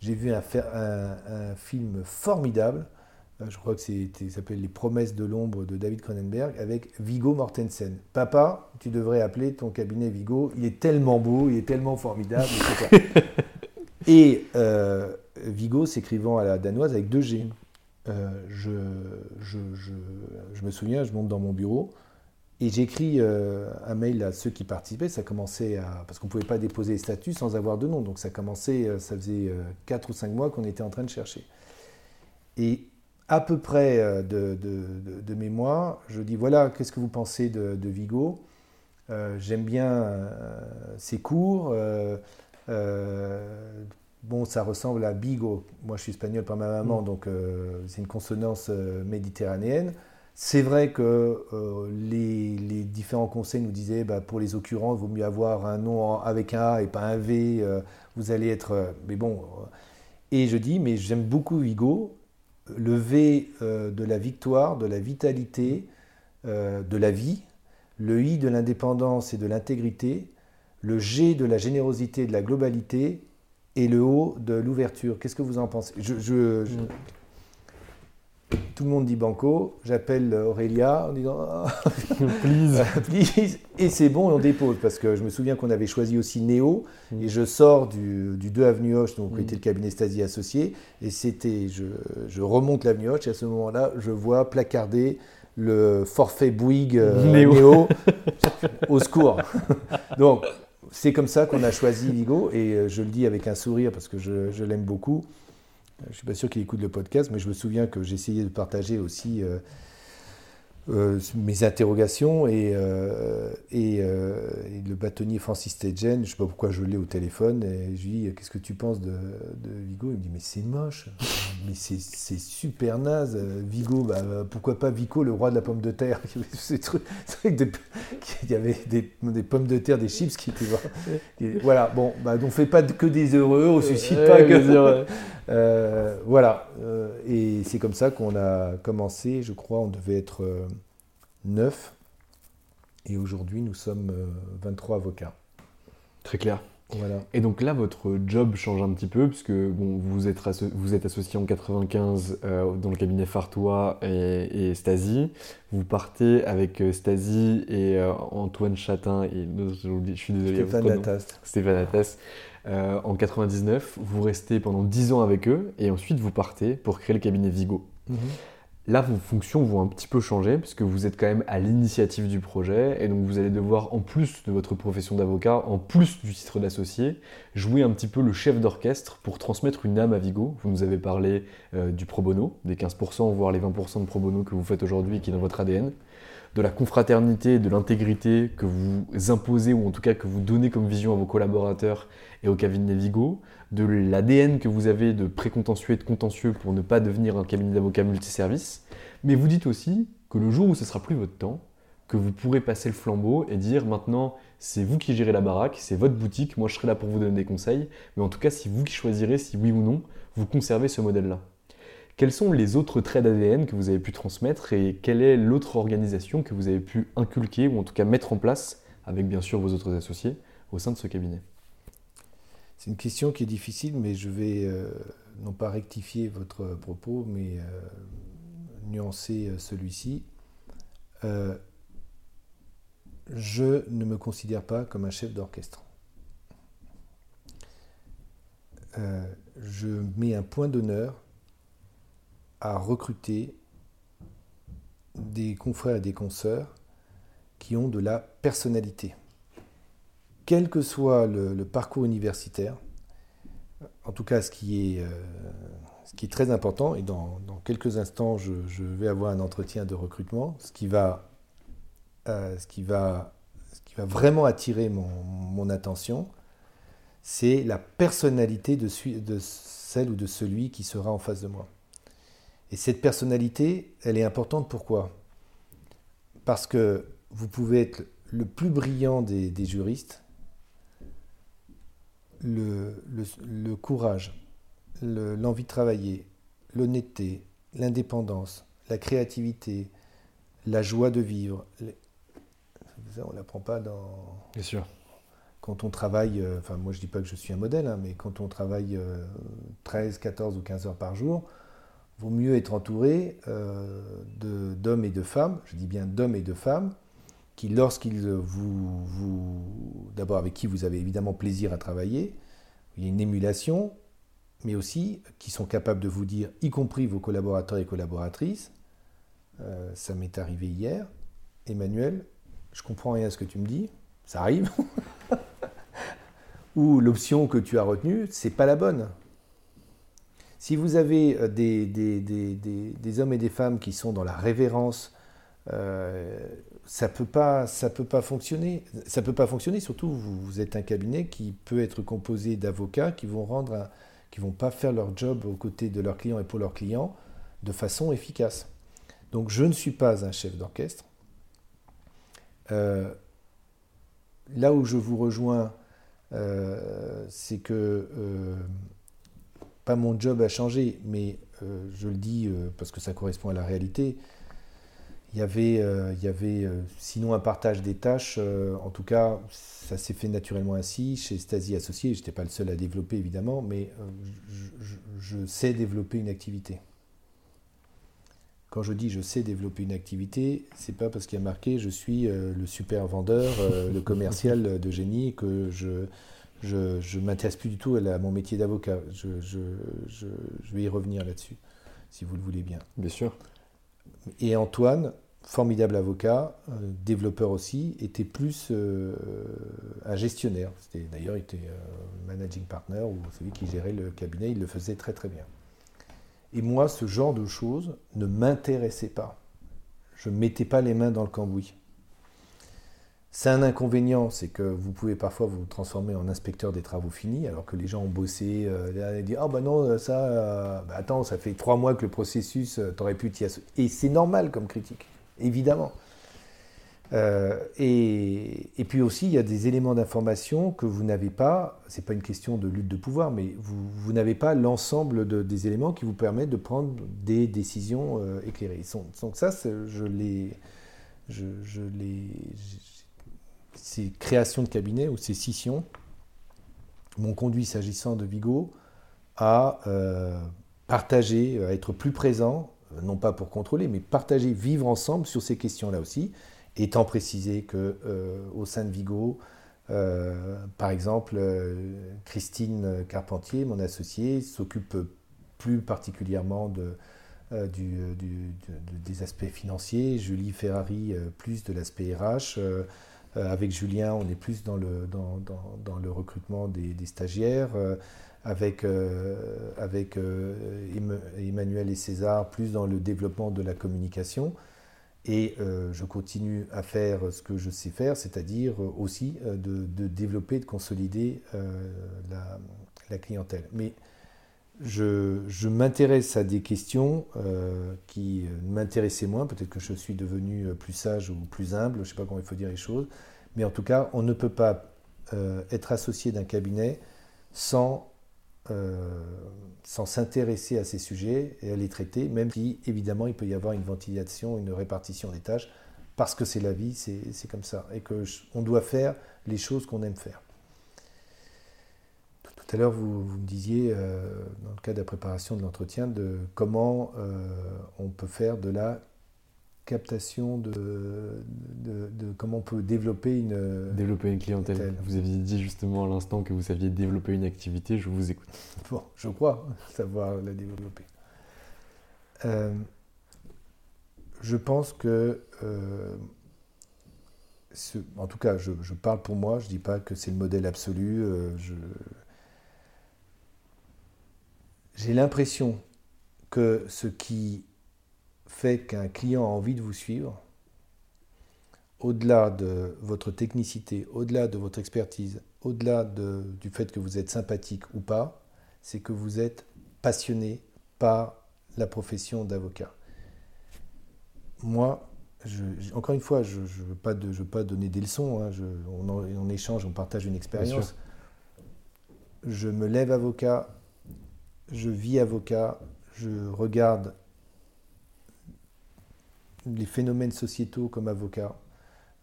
j'ai vu un, un, film formidable, je crois que ça s'appelle Les promesses de l'ombre de David Cronenberg, avec Vigo Mortensen. Papa, tu devrais appeler ton cabinet Vigo, il est tellement beau, il est tellement formidable, etc. et euh, Vigo s'écrivant à la danoise avec deux G. Euh, je, je, je, je, me souviens, je monte dans mon bureau et j'écris euh, un mail à ceux qui participaient. Ça commençait à. Parce qu'on ne pouvait pas déposer les statuts sans avoir de nom. Donc ça commençait, ça faisait 4 ou 5 mois qu'on était en train de chercher. Et à peu près euh, de, mémoire. Je dis voilà, qu'est-ce que vous pensez de, Vigo? Euh, J'aime bien euh, ses cours. bon, ça ressemble à Bigo. Moi, je suis espagnol par ma maman, mm. donc c'est une consonance méditerranéenne. C'est vrai que les, différents conseils nous disaient bah, pour les occurrences, il vaut mieux avoir un nom avec un A et pas un V. vous allez être. mais bon. Et je dis, mais j'aime beaucoup Vigo le V euh, de la victoire, de la vitalité, euh, de la vie, le I de l'indépendance et de l'intégrité, le G de la générosité et de la globalité, et le O de l'ouverture. Qu'est-ce que vous en pensez? Mm. Tout le monde dit banco, j'appelle Aurélia en disant please. please. Et c'est bon, on dépose parce que je me souviens qu'on avait choisi aussi Néo mm. et je sors du, 2 Avenue Hoche, donc qui mm. était le cabinet Stasi associé, et c'était, je, remonte l'avenue Hoche et à ce moment-là, je vois placarder le forfait Bouygues euh, Néo, au secours. donc c'est comme ça qu'on a choisi Vigo et euh, je le dis avec un sourire parce que je l'aime beaucoup. Je ne suis pas sûr qu'il écoute le podcast, mais je me souviens que j'essayais de partager aussi euh, euh, mes interrogations et, euh, et, le bâtonnier Francis Tedgen, je ne sais pas pourquoi je l'ai au téléphone, et je lui dis Qu'est-ce que tu penses de, Vigo? Il me dit Mais c'est moche, mais c'est super naze. Vigo, bah, pourquoi pas Vico, le roi de la pomme de terre C'est vrai qu'il y avait des, des, pommes de terre, des chips qui étaient. voilà, bon, bah, on ne fait pas que des heureux, on ne suscite pas que des heureux. Euh, voilà, euh, et c'est comme ça qu'on a commencé, je crois, on devait être euh, neuf, et aujourd'hui nous sommes 23 avocats. Très clair. Voilà. Et donc là, votre job change un petit peu, puisque bon, vous, êtes vous êtes associé en 95 dans le cabinet Fartois et, Stasi. Vous partez avec Stasi et Antoine Chatin et je suis désolé. Stéphane Attas. Stéphane Attas. Euh, en 99, vous restez pendant 10 ans avec eux et ensuite vous partez pour créer le cabinet Vigo. Mhm. Là, vos fonctions vont un petit peu changer puisque vous êtes quand même à l'initiative du projet et donc vous allez devoir, en plus de votre profession d'avocat, en plus du titre d'associé, jouer un petit peu le chef d'orchestre pour transmettre une âme à Vigo. Vous nous avez parlé euh, du pro bono, des 15%, voire les 20% de pro bono que vous faites aujourd'hui qui est dans votre ADN de la confraternité, de l'intégrité que vous imposez ou en tout cas que vous donnez comme vision à vos collaborateurs et au cabinet Vigo, de l'ADN que vous avez de précontentieux et de contentieux pour ne pas devenir un cabinet d'avocats multiservice. Mais vous dites aussi que le jour où ce sera plus votre temps, que vous pourrez passer le flambeau et dire maintenant c'est vous qui gérez la baraque, c'est votre boutique, moi je serai là pour vous donner des conseils, mais en tout cas c'est vous qui choisirez si oui ou non vous conservez ce modèle-là. Quels sont les autres traits d'ADN que vous avez pu transmettre et quelle est l'autre organisation que vous avez pu inculquer ou en tout cas mettre en place avec bien sûr vos autres associés au sein de ce cabinet? C'est une question qui est difficile, mais je vais euh, non pas rectifier votre propos, mais euh, nuancer euh, celui-ci. je ne me considère pas comme un chef d'orchestre. je mets un point d'honneur à recruter des confrères et des consoeurs qui ont de la personnalité. Quel que soit le, parcours universitaire, en tout cas ce qui est, euh, très important, et dans, quelques instants je, vais avoir un entretien de recrutement, ce qui va, euh, vraiment attirer mon, attention, c'est la personnalité de celle ou de celui qui sera en face de moi. Et cette personnalité, elle est importante pourquoi? Parce que vous pouvez être le plus brillant des, juristes, le, courage, l'envie de travailler, l'honnêteté, l'indépendance, la créativité, la joie de vivre. on ne l'apprend pas dans. Bien sûr. Quand on travaille, euh, enfin moi je ne dis pas que je suis un modèle, hein, mais quand on travaille 13, euh, 14 ou 15 heures par jour, vaut mieux être entouré euh, d'hommes et de femmes, je dis bien d'hommes et de femmes, qui lorsqu'ils vous, vous d'abord avec qui vous avez évidemment plaisir à travailler, il y a une émulation, mais aussi qui sont capables de vous dire, y compris vos collaborateurs et collaboratrices, euh, ça m'est arrivé hier, Emmanuel, je comprends rien à ce que tu me dis, ça arrive, ou l'option que tu as retenue, c'est pas la bonne. Si vous avez euh, des, des, hommes et des femmes qui sont dans la révérence, euh, ça peut pas, peut pas fonctionner. Ça peut pas fonctionner. Surtout, vous, vous êtes un cabinet qui peut être composé d'avocats qui vont rendre, qui vont pas faire leur job aux côtés de leurs clients et pour leurs clients de façon efficace. Donc, je ne suis pas un chef d'orchestre. Euh, là où je vous rejoins, c'est que pas mon job a changé, mais euh, je le dis euh, parce que ça correspond à la réalité. Il y avait, euh, il y avait sinon un partage des tâches, en tout cas, ça s'est fait naturellement ainsi chez Stasi Associés. Je n'étais pas le seul à développer évidemment, mais je, sais développer une activité. Quand je dis je sais développer une activité, c'est pas parce qu'il y a marqué je suis le super vendeur, le commercial de génie que je je ne m'intéresse plus du tout à, mon métier d'avocat. Je, vais y revenir là-dessus, si vous le voulez bien. Bien sûr. Et Antoine, formidable avocat, euh, développeur aussi, était plus euh, un gestionnaire. D'ailleurs, il était euh, managing partner ou celui qui gérait le cabinet. Il le faisait très très bien. Et moi, ce genre de choses ne m'intéressait pas. Je ne mettais pas les mains dans le cambouis. C'est un inconvénient, c'est que vous pouvez parfois vous transformer en inspecteur des travaux finis, alors que les gens ont bossé, euh, et disent Ah oh, bah non, ça, euh, bah attends, ça fait trois mois que le processus, euh, t'aurais pu t'y associer. Et c'est normal comme critique, évidemment. Euh, et, et, puis aussi, il y a des éléments d'information que vous n'avez pas, c'est pas une question de lutte de pouvoir, mais vous, vous n'avez pas l'ensemble de, des éléments qui vous permettent de prendre des décisions éclairées. Donc, ça, je l'ai. Je, je ces créations de cabinets ou ces scissions m'ont conduit, s'agissant de Vigo, à euh, partager, à être plus présent, euh, non pas pour contrôler, mais partager, vivre ensemble sur ces questions-là aussi, étant précisé que euh, au sein de Vigo, par exemple, Christine Carpentier, mon associée, s'occupe plus particulièrement de, des aspects financiers, Julie Ferrari plus de l'aspect RH. Euh, avec Julien, on est plus dans le, dans, dans, le recrutement des, stagiaires. Euh, avec, euh, avec Emmanuel et César, plus dans le développement de la communication. Et je continue à faire ce que je sais faire, c'est-à-dire aussi de, de, développer, de consolider la, la, clientèle. Mais je, je m'intéresse à des questions qui m'intéressaient moins. Peut-être que je suis devenu plus sage ou plus humble, je ne sais pas comment il faut dire les choses. Mais en tout cas, on ne peut pas euh, être associé d'un cabinet sans, euh, s'intéresser à ces sujets et à les traiter, même si évidemment il peut y avoir une ventilation, une répartition des tâches, parce que c'est la vie, c'est comme ça, et qu'on doit faire les choses qu'on aime faire. Tout à l'heure, vous, vous, me disiez, euh, dans le cas de la préparation de l'entretien, de comment on peut faire de la captation de, de, comment on peut développer une... Développer une clientèle. Vous aviez dit justement à l'instant que vous saviez développer une activité, je vous écoute. Bon, je crois savoir la développer. Euh, je pense que, euh, en tout cas, je, je, parle pour moi, je ne dis pas que c'est le modèle absolu. Euh, j'ai l'impression que ce qui fait qu'un client a envie de vous suivre, au-delà de votre technicité, au-delà de votre expertise, au-delà du fait que vous êtes sympathique ou pas, c'est que vous êtes passionné par la profession d'avocat. Moi, encore une fois, je ne veux, pas pas donner des leçons, hein, on, on, échange, on partage une expérience. Je me lève avocat, je vis avocat, je regarde les phénomènes sociétaux comme avocat,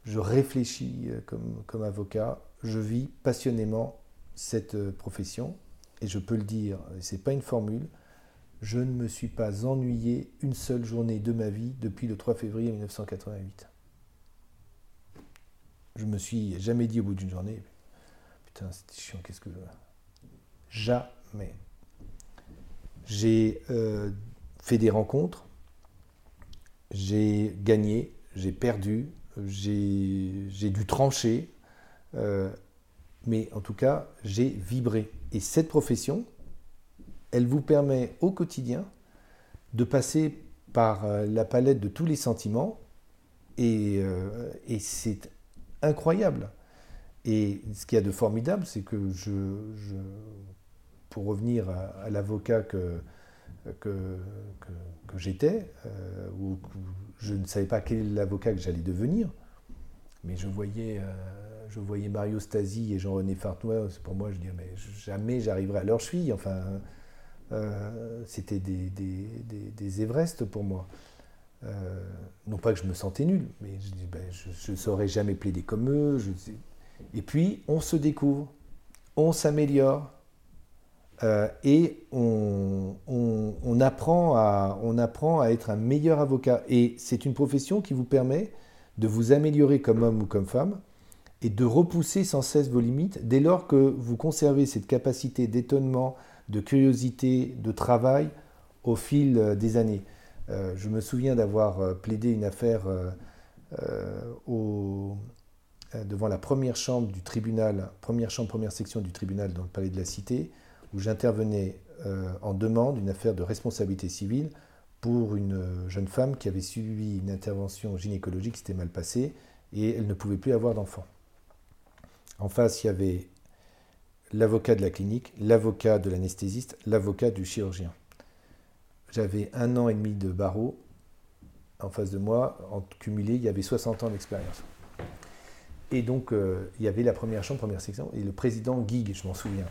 je réfléchis comme, comme avocat, je vis passionnément cette profession et je peux le dire, ce n'est pas une formule, je ne me suis pas ennuyé une seule journée de ma vie depuis le 3 février 1988. Je me suis jamais dit au bout d'une journée, putain, c'était chiant, qu'est-ce que. Jamais. J'ai euh, fait des rencontres, j'ai gagné, j'ai perdu, j'ai dû trancher, euh, mais en tout cas, j'ai vibré. Et cette profession, elle vous permet au quotidien de passer par euh, la palette de tous les sentiments et, euh, c'est incroyable. Et ce qu'il y a de formidable, c'est que je, pour revenir à, l'avocat que, que, que, j'étais, euh, ou je ne savais pas quel est l'avocat que j'allais devenir, mais je voyais, je voyais Mario Stasi et Jean-René Fartois, pour moi, je disais, mais jamais j'arriverai à leur cheville. Enfin, euh, c'était des, des, des, Everest pour moi. Euh, non pas que je me sentais nul, mais je dis, ben, je ne saurais jamais plaider comme eux. Et puis, on se découvre, on s'améliore, euh, et on, apprend à, être un meilleur avocat. Et c'est une profession qui vous permet de vous améliorer comme homme ou comme femme et de repousser sans cesse vos limites dès lors que vous conservez cette capacité d'étonnement, de curiosité, de travail au fil euh, des années. Euh, je me souviens d'avoir plaidé une affaire devant la première chambre du tribunal, première chambre, première section du tribunal dans le palais de la Cité, où j'intervenais en demande d'une affaire de responsabilité civile pour une jeune femme qui avait suivi une intervention gynécologique qui s'était mal passée et elle ne pouvait plus avoir d'enfant. En face, il y avait l'avocat de la clinique, l'avocat de l'anesthésiste, l'avocat du chirurgien. J'avais un an et demi de barreau en face de moi. En cumulé, il y avait 60 ans d'expérience. Et donc, euh, il y avait la première chambre, première section, et le président Guig, je m'en souviens.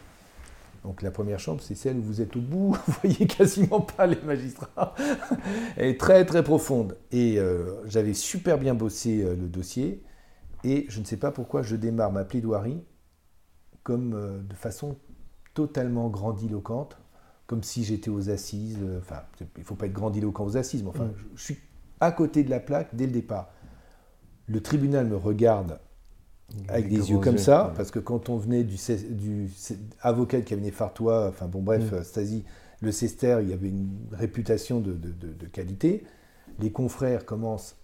Donc la première chambre, c'est celle où vous êtes au bout, vous voyez quasiment pas les magistrats. Elle est très très profonde. Et euh, j'avais super bien bossé euh, le dossier. Et je ne sais pas pourquoi je démarre ma plaidoirie comme euh, de façon totalement grandiloquente, comme si j'étais aux assises. Enfin, il ne faut pas être grandiloquent aux assises, mais enfin, mm. je, suis à côté de la plaque dès le départ. Le tribunal me regarde avec des yeux comme ça, parce que quand on venait du, du avocat qui cabinet Fartois, enfin bon bref, mm. Stasi, le Cester, il y avait une réputation de, de, qualité. Les confrères commencent,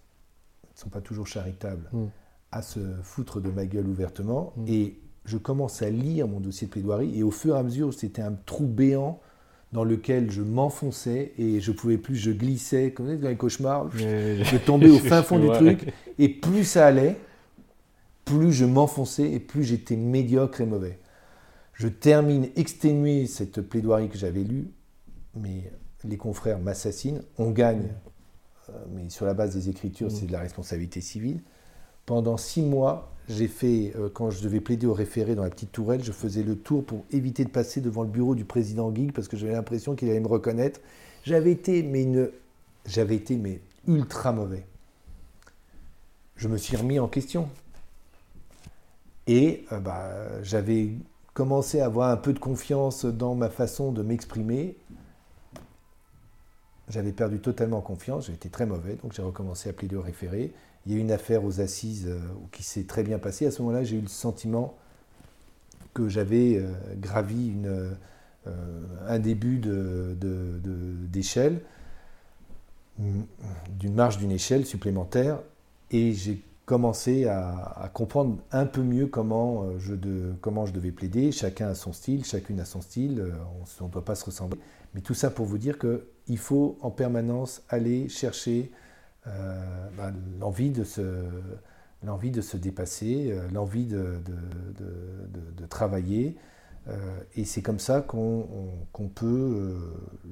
ils ne sont pas toujours charitables, mm. à se foutre de ma gueule ouvertement. Et je commence à lire mon dossier de plaidoirie et au fur et à mesure, c'était un trou béant dans lequel je m'enfonçais et je pouvais plus, je glissais, comme dans les cauchemars, je tombais au fin fond du truc et plus ça allait, plus je m'enfonçais et plus j'étais médiocre et mauvais. Je termine exténué cette plaidoirie que j'avais lue, mais les confrères m'assassinent, on gagne, euh, mais sur la base des écritures, mm. c'est de la responsabilité civile. Pendant six mois, j'ai fait, euh, quand je devais plaider au référé dans la petite tourelle, je faisais le tour pour éviter de passer devant le bureau du président Guig parce que j'avais l'impression qu'il allait me reconnaître. J'avais été, mais une, j'avais été mais ultra mauvais. Je me suis remis en question. Et euh, bah, j'avais commencé à avoir un peu de confiance dans ma façon de m'exprimer. J'avais perdu totalement confiance, j'ai été très mauvais, donc j'ai recommencé à plaider au référé. Il y a eu une affaire aux assises euh, qui s'est très bien passée. À ce moment-là, j'ai eu le sentiment que j'avais euh, gravi euh, un début d'échelle, de, d'une marge d'une échelle supplémentaire, et j'ai commencé à, comprendre un peu mieux comment je, de, comment je devais plaider. Chacun a son style, chacune a son style, on ne doit pas se ressembler. Mais tout ça pour vous dire qu'il faut en permanence aller chercher euh, bah, l'envie de se l'envie de se dépasser, euh, l'envie de, de, travailler. Euh, et c'est comme ça qu'on peut,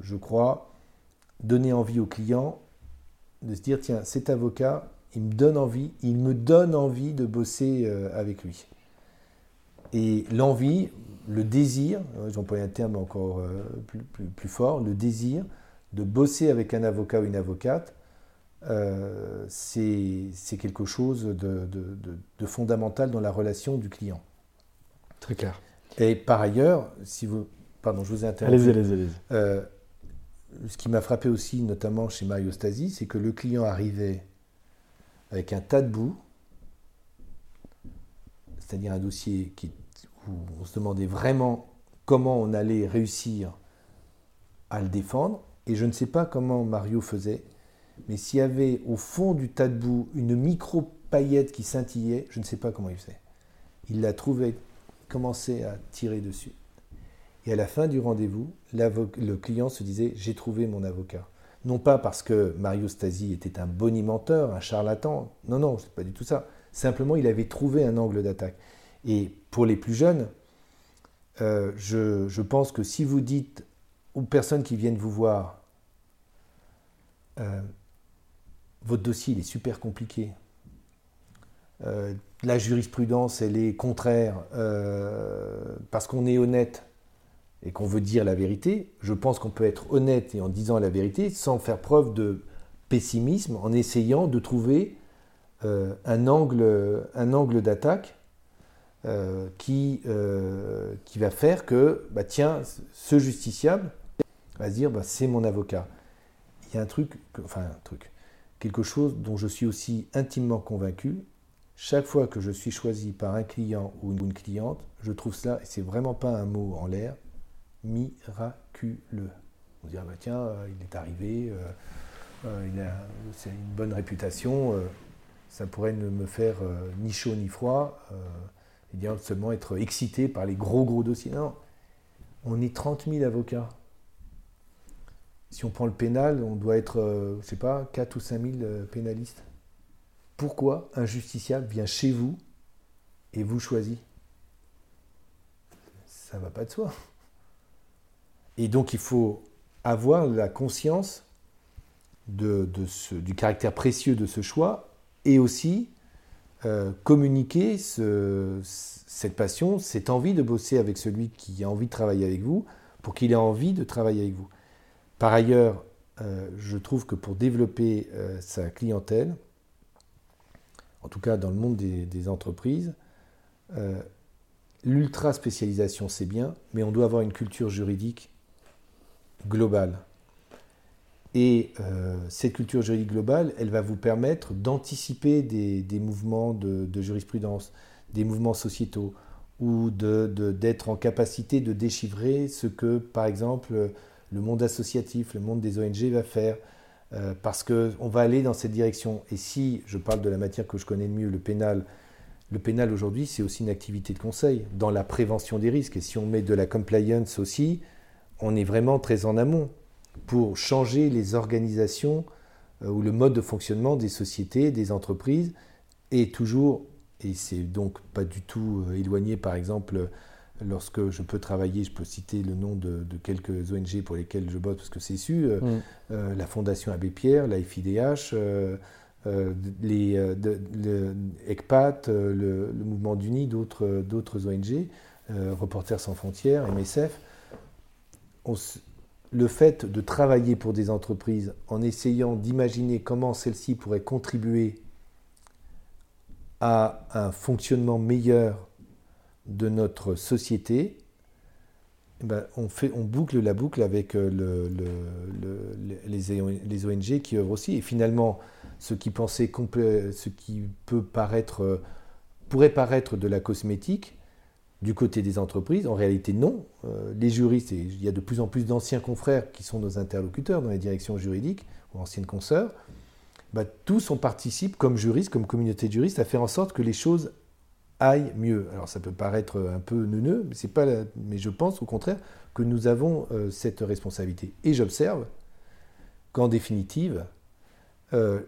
je crois, donner envie au client de se dire, tiens, cet avocat, il me donne envie, il me donne envie de bosser avec lui. Et l'envie, le désir, j'emploie un terme encore plus, plus, plus, fort, le désir de bosser avec un avocat ou une avocate, euh, c'est quelque chose de, de, fondamental dans la relation du client. Très clair. Et par ailleurs, si vous... Pardon, je vous ai interrompu. Allez-y, allez-y. Allez euh, ce qui m'a frappé aussi, notamment chez Mario Stasi, c'est que le client arrivait avec un tas de boue, c'est-à-dire un dossier qui, où on se demandait vraiment comment on allait réussir à le défendre. Et je ne sais pas comment Mario faisait, mais s'il y avait au fond du tas de boue une micro-paillette qui scintillait, je ne sais pas comment il faisait. Il la trouvait, commençait à tirer dessus. Et à la fin du rendez-vous, le client se disait J'ai trouvé mon avocat. Non pas parce que Mario Stasi était un bonimenteur, un charlatan. Non, non, c'est pas du tout ça. Simplement, il avait trouvé un angle d'attaque. Et pour les plus jeunes, euh, je, pense que si vous dites aux personnes qui viennent vous voir, euh, votre dossier est super compliqué, euh, la jurisprudence elle est contraire, parce qu'on est honnête et qu'on veut dire la vérité, je pense qu'on peut être honnête et en disant la vérité sans faire preuve de pessimisme, en essayant de trouver un angle, un angle d'attaque euh, qui, euh, qui va faire que, bah, tiens, ce justiciable va se dire, bah, c'est mon avocat. Il y a un truc, enfin un truc, quelque chose dont je suis aussi intimement convaincu. Chaque fois que je suis choisi par un client ou une cliente, je trouve cela, et c'est vraiment pas un mot en l'air, miraculeux. On dit, bah, tiens, euh, il est arrivé, il a une bonne réputation, ça pourrait ne me faire ni chaud ni froid et bien seulement être excité par les gros gros dossiers. Non, on est 30 000 avocats. Si on prend le pénal, on doit être, euh, je ne sais pas, 4 ou 5 000 euh, pénalistes. Pourquoi un justiciable vient chez vous et vous choisit? Ça ne va pas de soi. Et donc il faut avoir la conscience du caractère précieux de ce choix et aussi euh, communiquer cette passion, cette envie de bosser avec celui qui a envie de travailler avec vous, pour qu'il ait envie de travailler avec vous. Par ailleurs, euh, je trouve que pour développer euh, sa clientèle, en tout cas dans le monde des entreprises, l'ultra spécialisation c'est bien, mais on doit avoir une culture juridique globale. Et euh, cette culture juridique globale, elle va vous permettre d'anticiper des, mouvements de, jurisprudence, des mouvements sociétaux, ou d'être en capacité de déchiffrer ce que, par exemple, le monde associatif, le monde des ONG va faire, euh, parce qu'on va aller dans cette direction. Et si je parle de la matière que je connais le mieux, le pénal, le pénal aujourd'hui, c'est aussi une activité de conseil dans la prévention des risques. Et si on met de la compliance aussi, on est vraiment très en amont pour changer les organisations euh, ou le mode de fonctionnement des sociétés, des entreprises, et toujours, et c'est donc pas du tout euh, éloigné par exemple lorsque je peux travailler, je peux citer le nom de, quelques ONG pour lesquelles je bosse parce que c'est su, euh, mm. la Fondation Abbé Pierre, la FIDH, les, le ECPAT, le, Mouvement d'Uni, d'autres ONG, Reporters sans frontières, MSF. Le fait de travailler pour des entreprises en essayant d'imaginer comment celles-ci pourraient contribuer à un fonctionnement meilleur de notre société, eh ben, on, boucle la boucle avec euh, les, ONG qui œuvrent aussi. Et finalement, ce qui, ce qui paraître, pourrait paraître de la cosmétique, du côté des entreprises, en réalité non. Euh, les juristes, et il y a de plus en plus d'anciens confrères qui sont nos interlocuteurs dans les directions juridiques, ou anciennes consoeurs, bah, tous on participe comme juristes, comme communauté de juristes, à faire en sorte que les choses aillent mieux. Alors ça peut paraître un peu neuneux, mais, c'est pas mais je pense au contraire que nous avons euh, cette responsabilité. Et j'observe qu'en définitive, euh,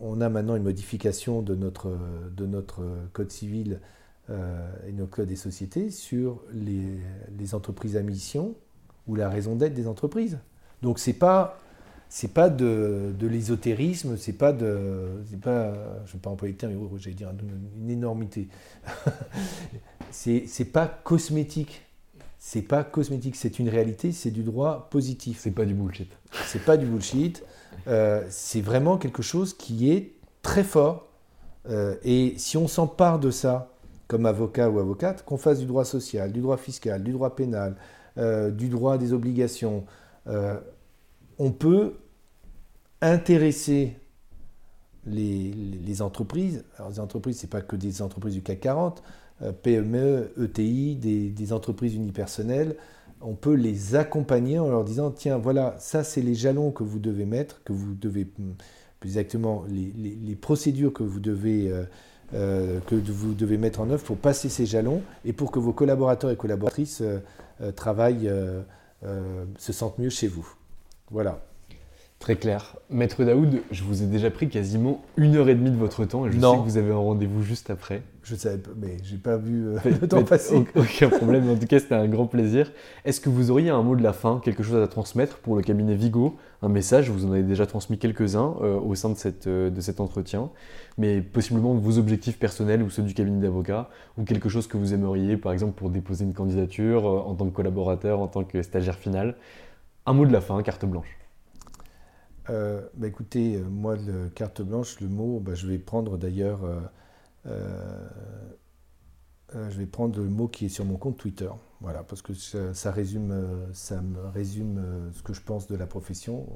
on a maintenant une modification de notre, de notre code civil et nos codes des sociétés sur les, entreprises à mission ou la raison d'être des entreprises. Donc c'est pas c'est pas de, de l'ésotérisme, c'est pas de c'est pas je vais pas employer le terme, mais j'allais dire une, énormité. c'est c'est pas cosmétique. C'est pas cosmétique, c'est une réalité, c'est du droit positif. C'est pas du bullshit. C'est pas du bullshit. Euh, c'est vraiment quelque chose qui est très fort. Euh, et si on s'empare de ça, comme avocat ou avocate, qu'on fasse du droit social, du droit fiscal, du droit pénal, euh, du droit des obligations, on peut intéresser les, entreprises. Alors, les entreprises, ce n'est pas que des entreprises du CAC 40, PME, ETI, des, entreprises unipersonnelles on peut les accompagner en leur disant tiens, voilà, ça c'est les jalons que vous devez mettre, que vous devez, hmm, plus exactement, les, procédures que vous devez. Euh, euh, que vous devez mettre en œuvre pour passer ces jalons et pour que vos collaborateurs et collaboratrices euh, travaillent, se sentent mieux chez vous. Voilà. Très clair. Maître Daoud, je vous ai déjà pris quasiment une heure et demie de votre temps et je sais que vous avez un rendez-vous juste après. Je savais pas, mais j'ai pas vu euh, le temps passer. Aucun problème, en tout cas c'était un grand plaisir. Est-ce que vous auriez un mot de la fin, quelque chose à transmettre pour le cabinet Vigo? Un message, vous en avez déjà transmis quelques-uns euh, au sein de, cette, euh, de cet entretien, mais possiblement vos objectifs personnels ou ceux du cabinet d'avocat, ou quelque chose que vous aimeriez, par exemple pour déposer une candidature en tant que collaborateur, en tant que stagiaire final. Un mot de la fin, carte blanche. Euh, bah écoutez, euh, moi, le carte blanche, le mot, bah, je vais prendre d'ailleurs, euh, je vais prendre le mot qui est sur mon compte Twitter. Voilà, parce que ça, résume, ça me résume ce que je pense de la profession.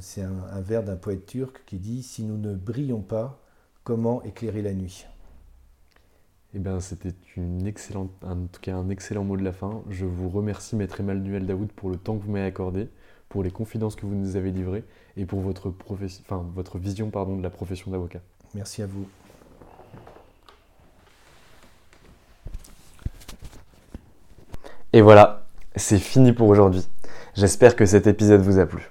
C'est un, vers d'un poète turc qui dit Si nous ne brillons pas, comment éclairer la nuit? Eh bien, c'était en tout cas un excellent mot de la fin. Je vous remercie, Maître Emmanuel Daoud, pour le temps que vous m'avez accordé pour les confidences que vous nous avez livrées et pour votre, enfin, votre vision pardon, de la profession d'avocat. Merci à vous. Et voilà, c'est fini pour aujourd'hui. J'espère que cet épisode vous a plu.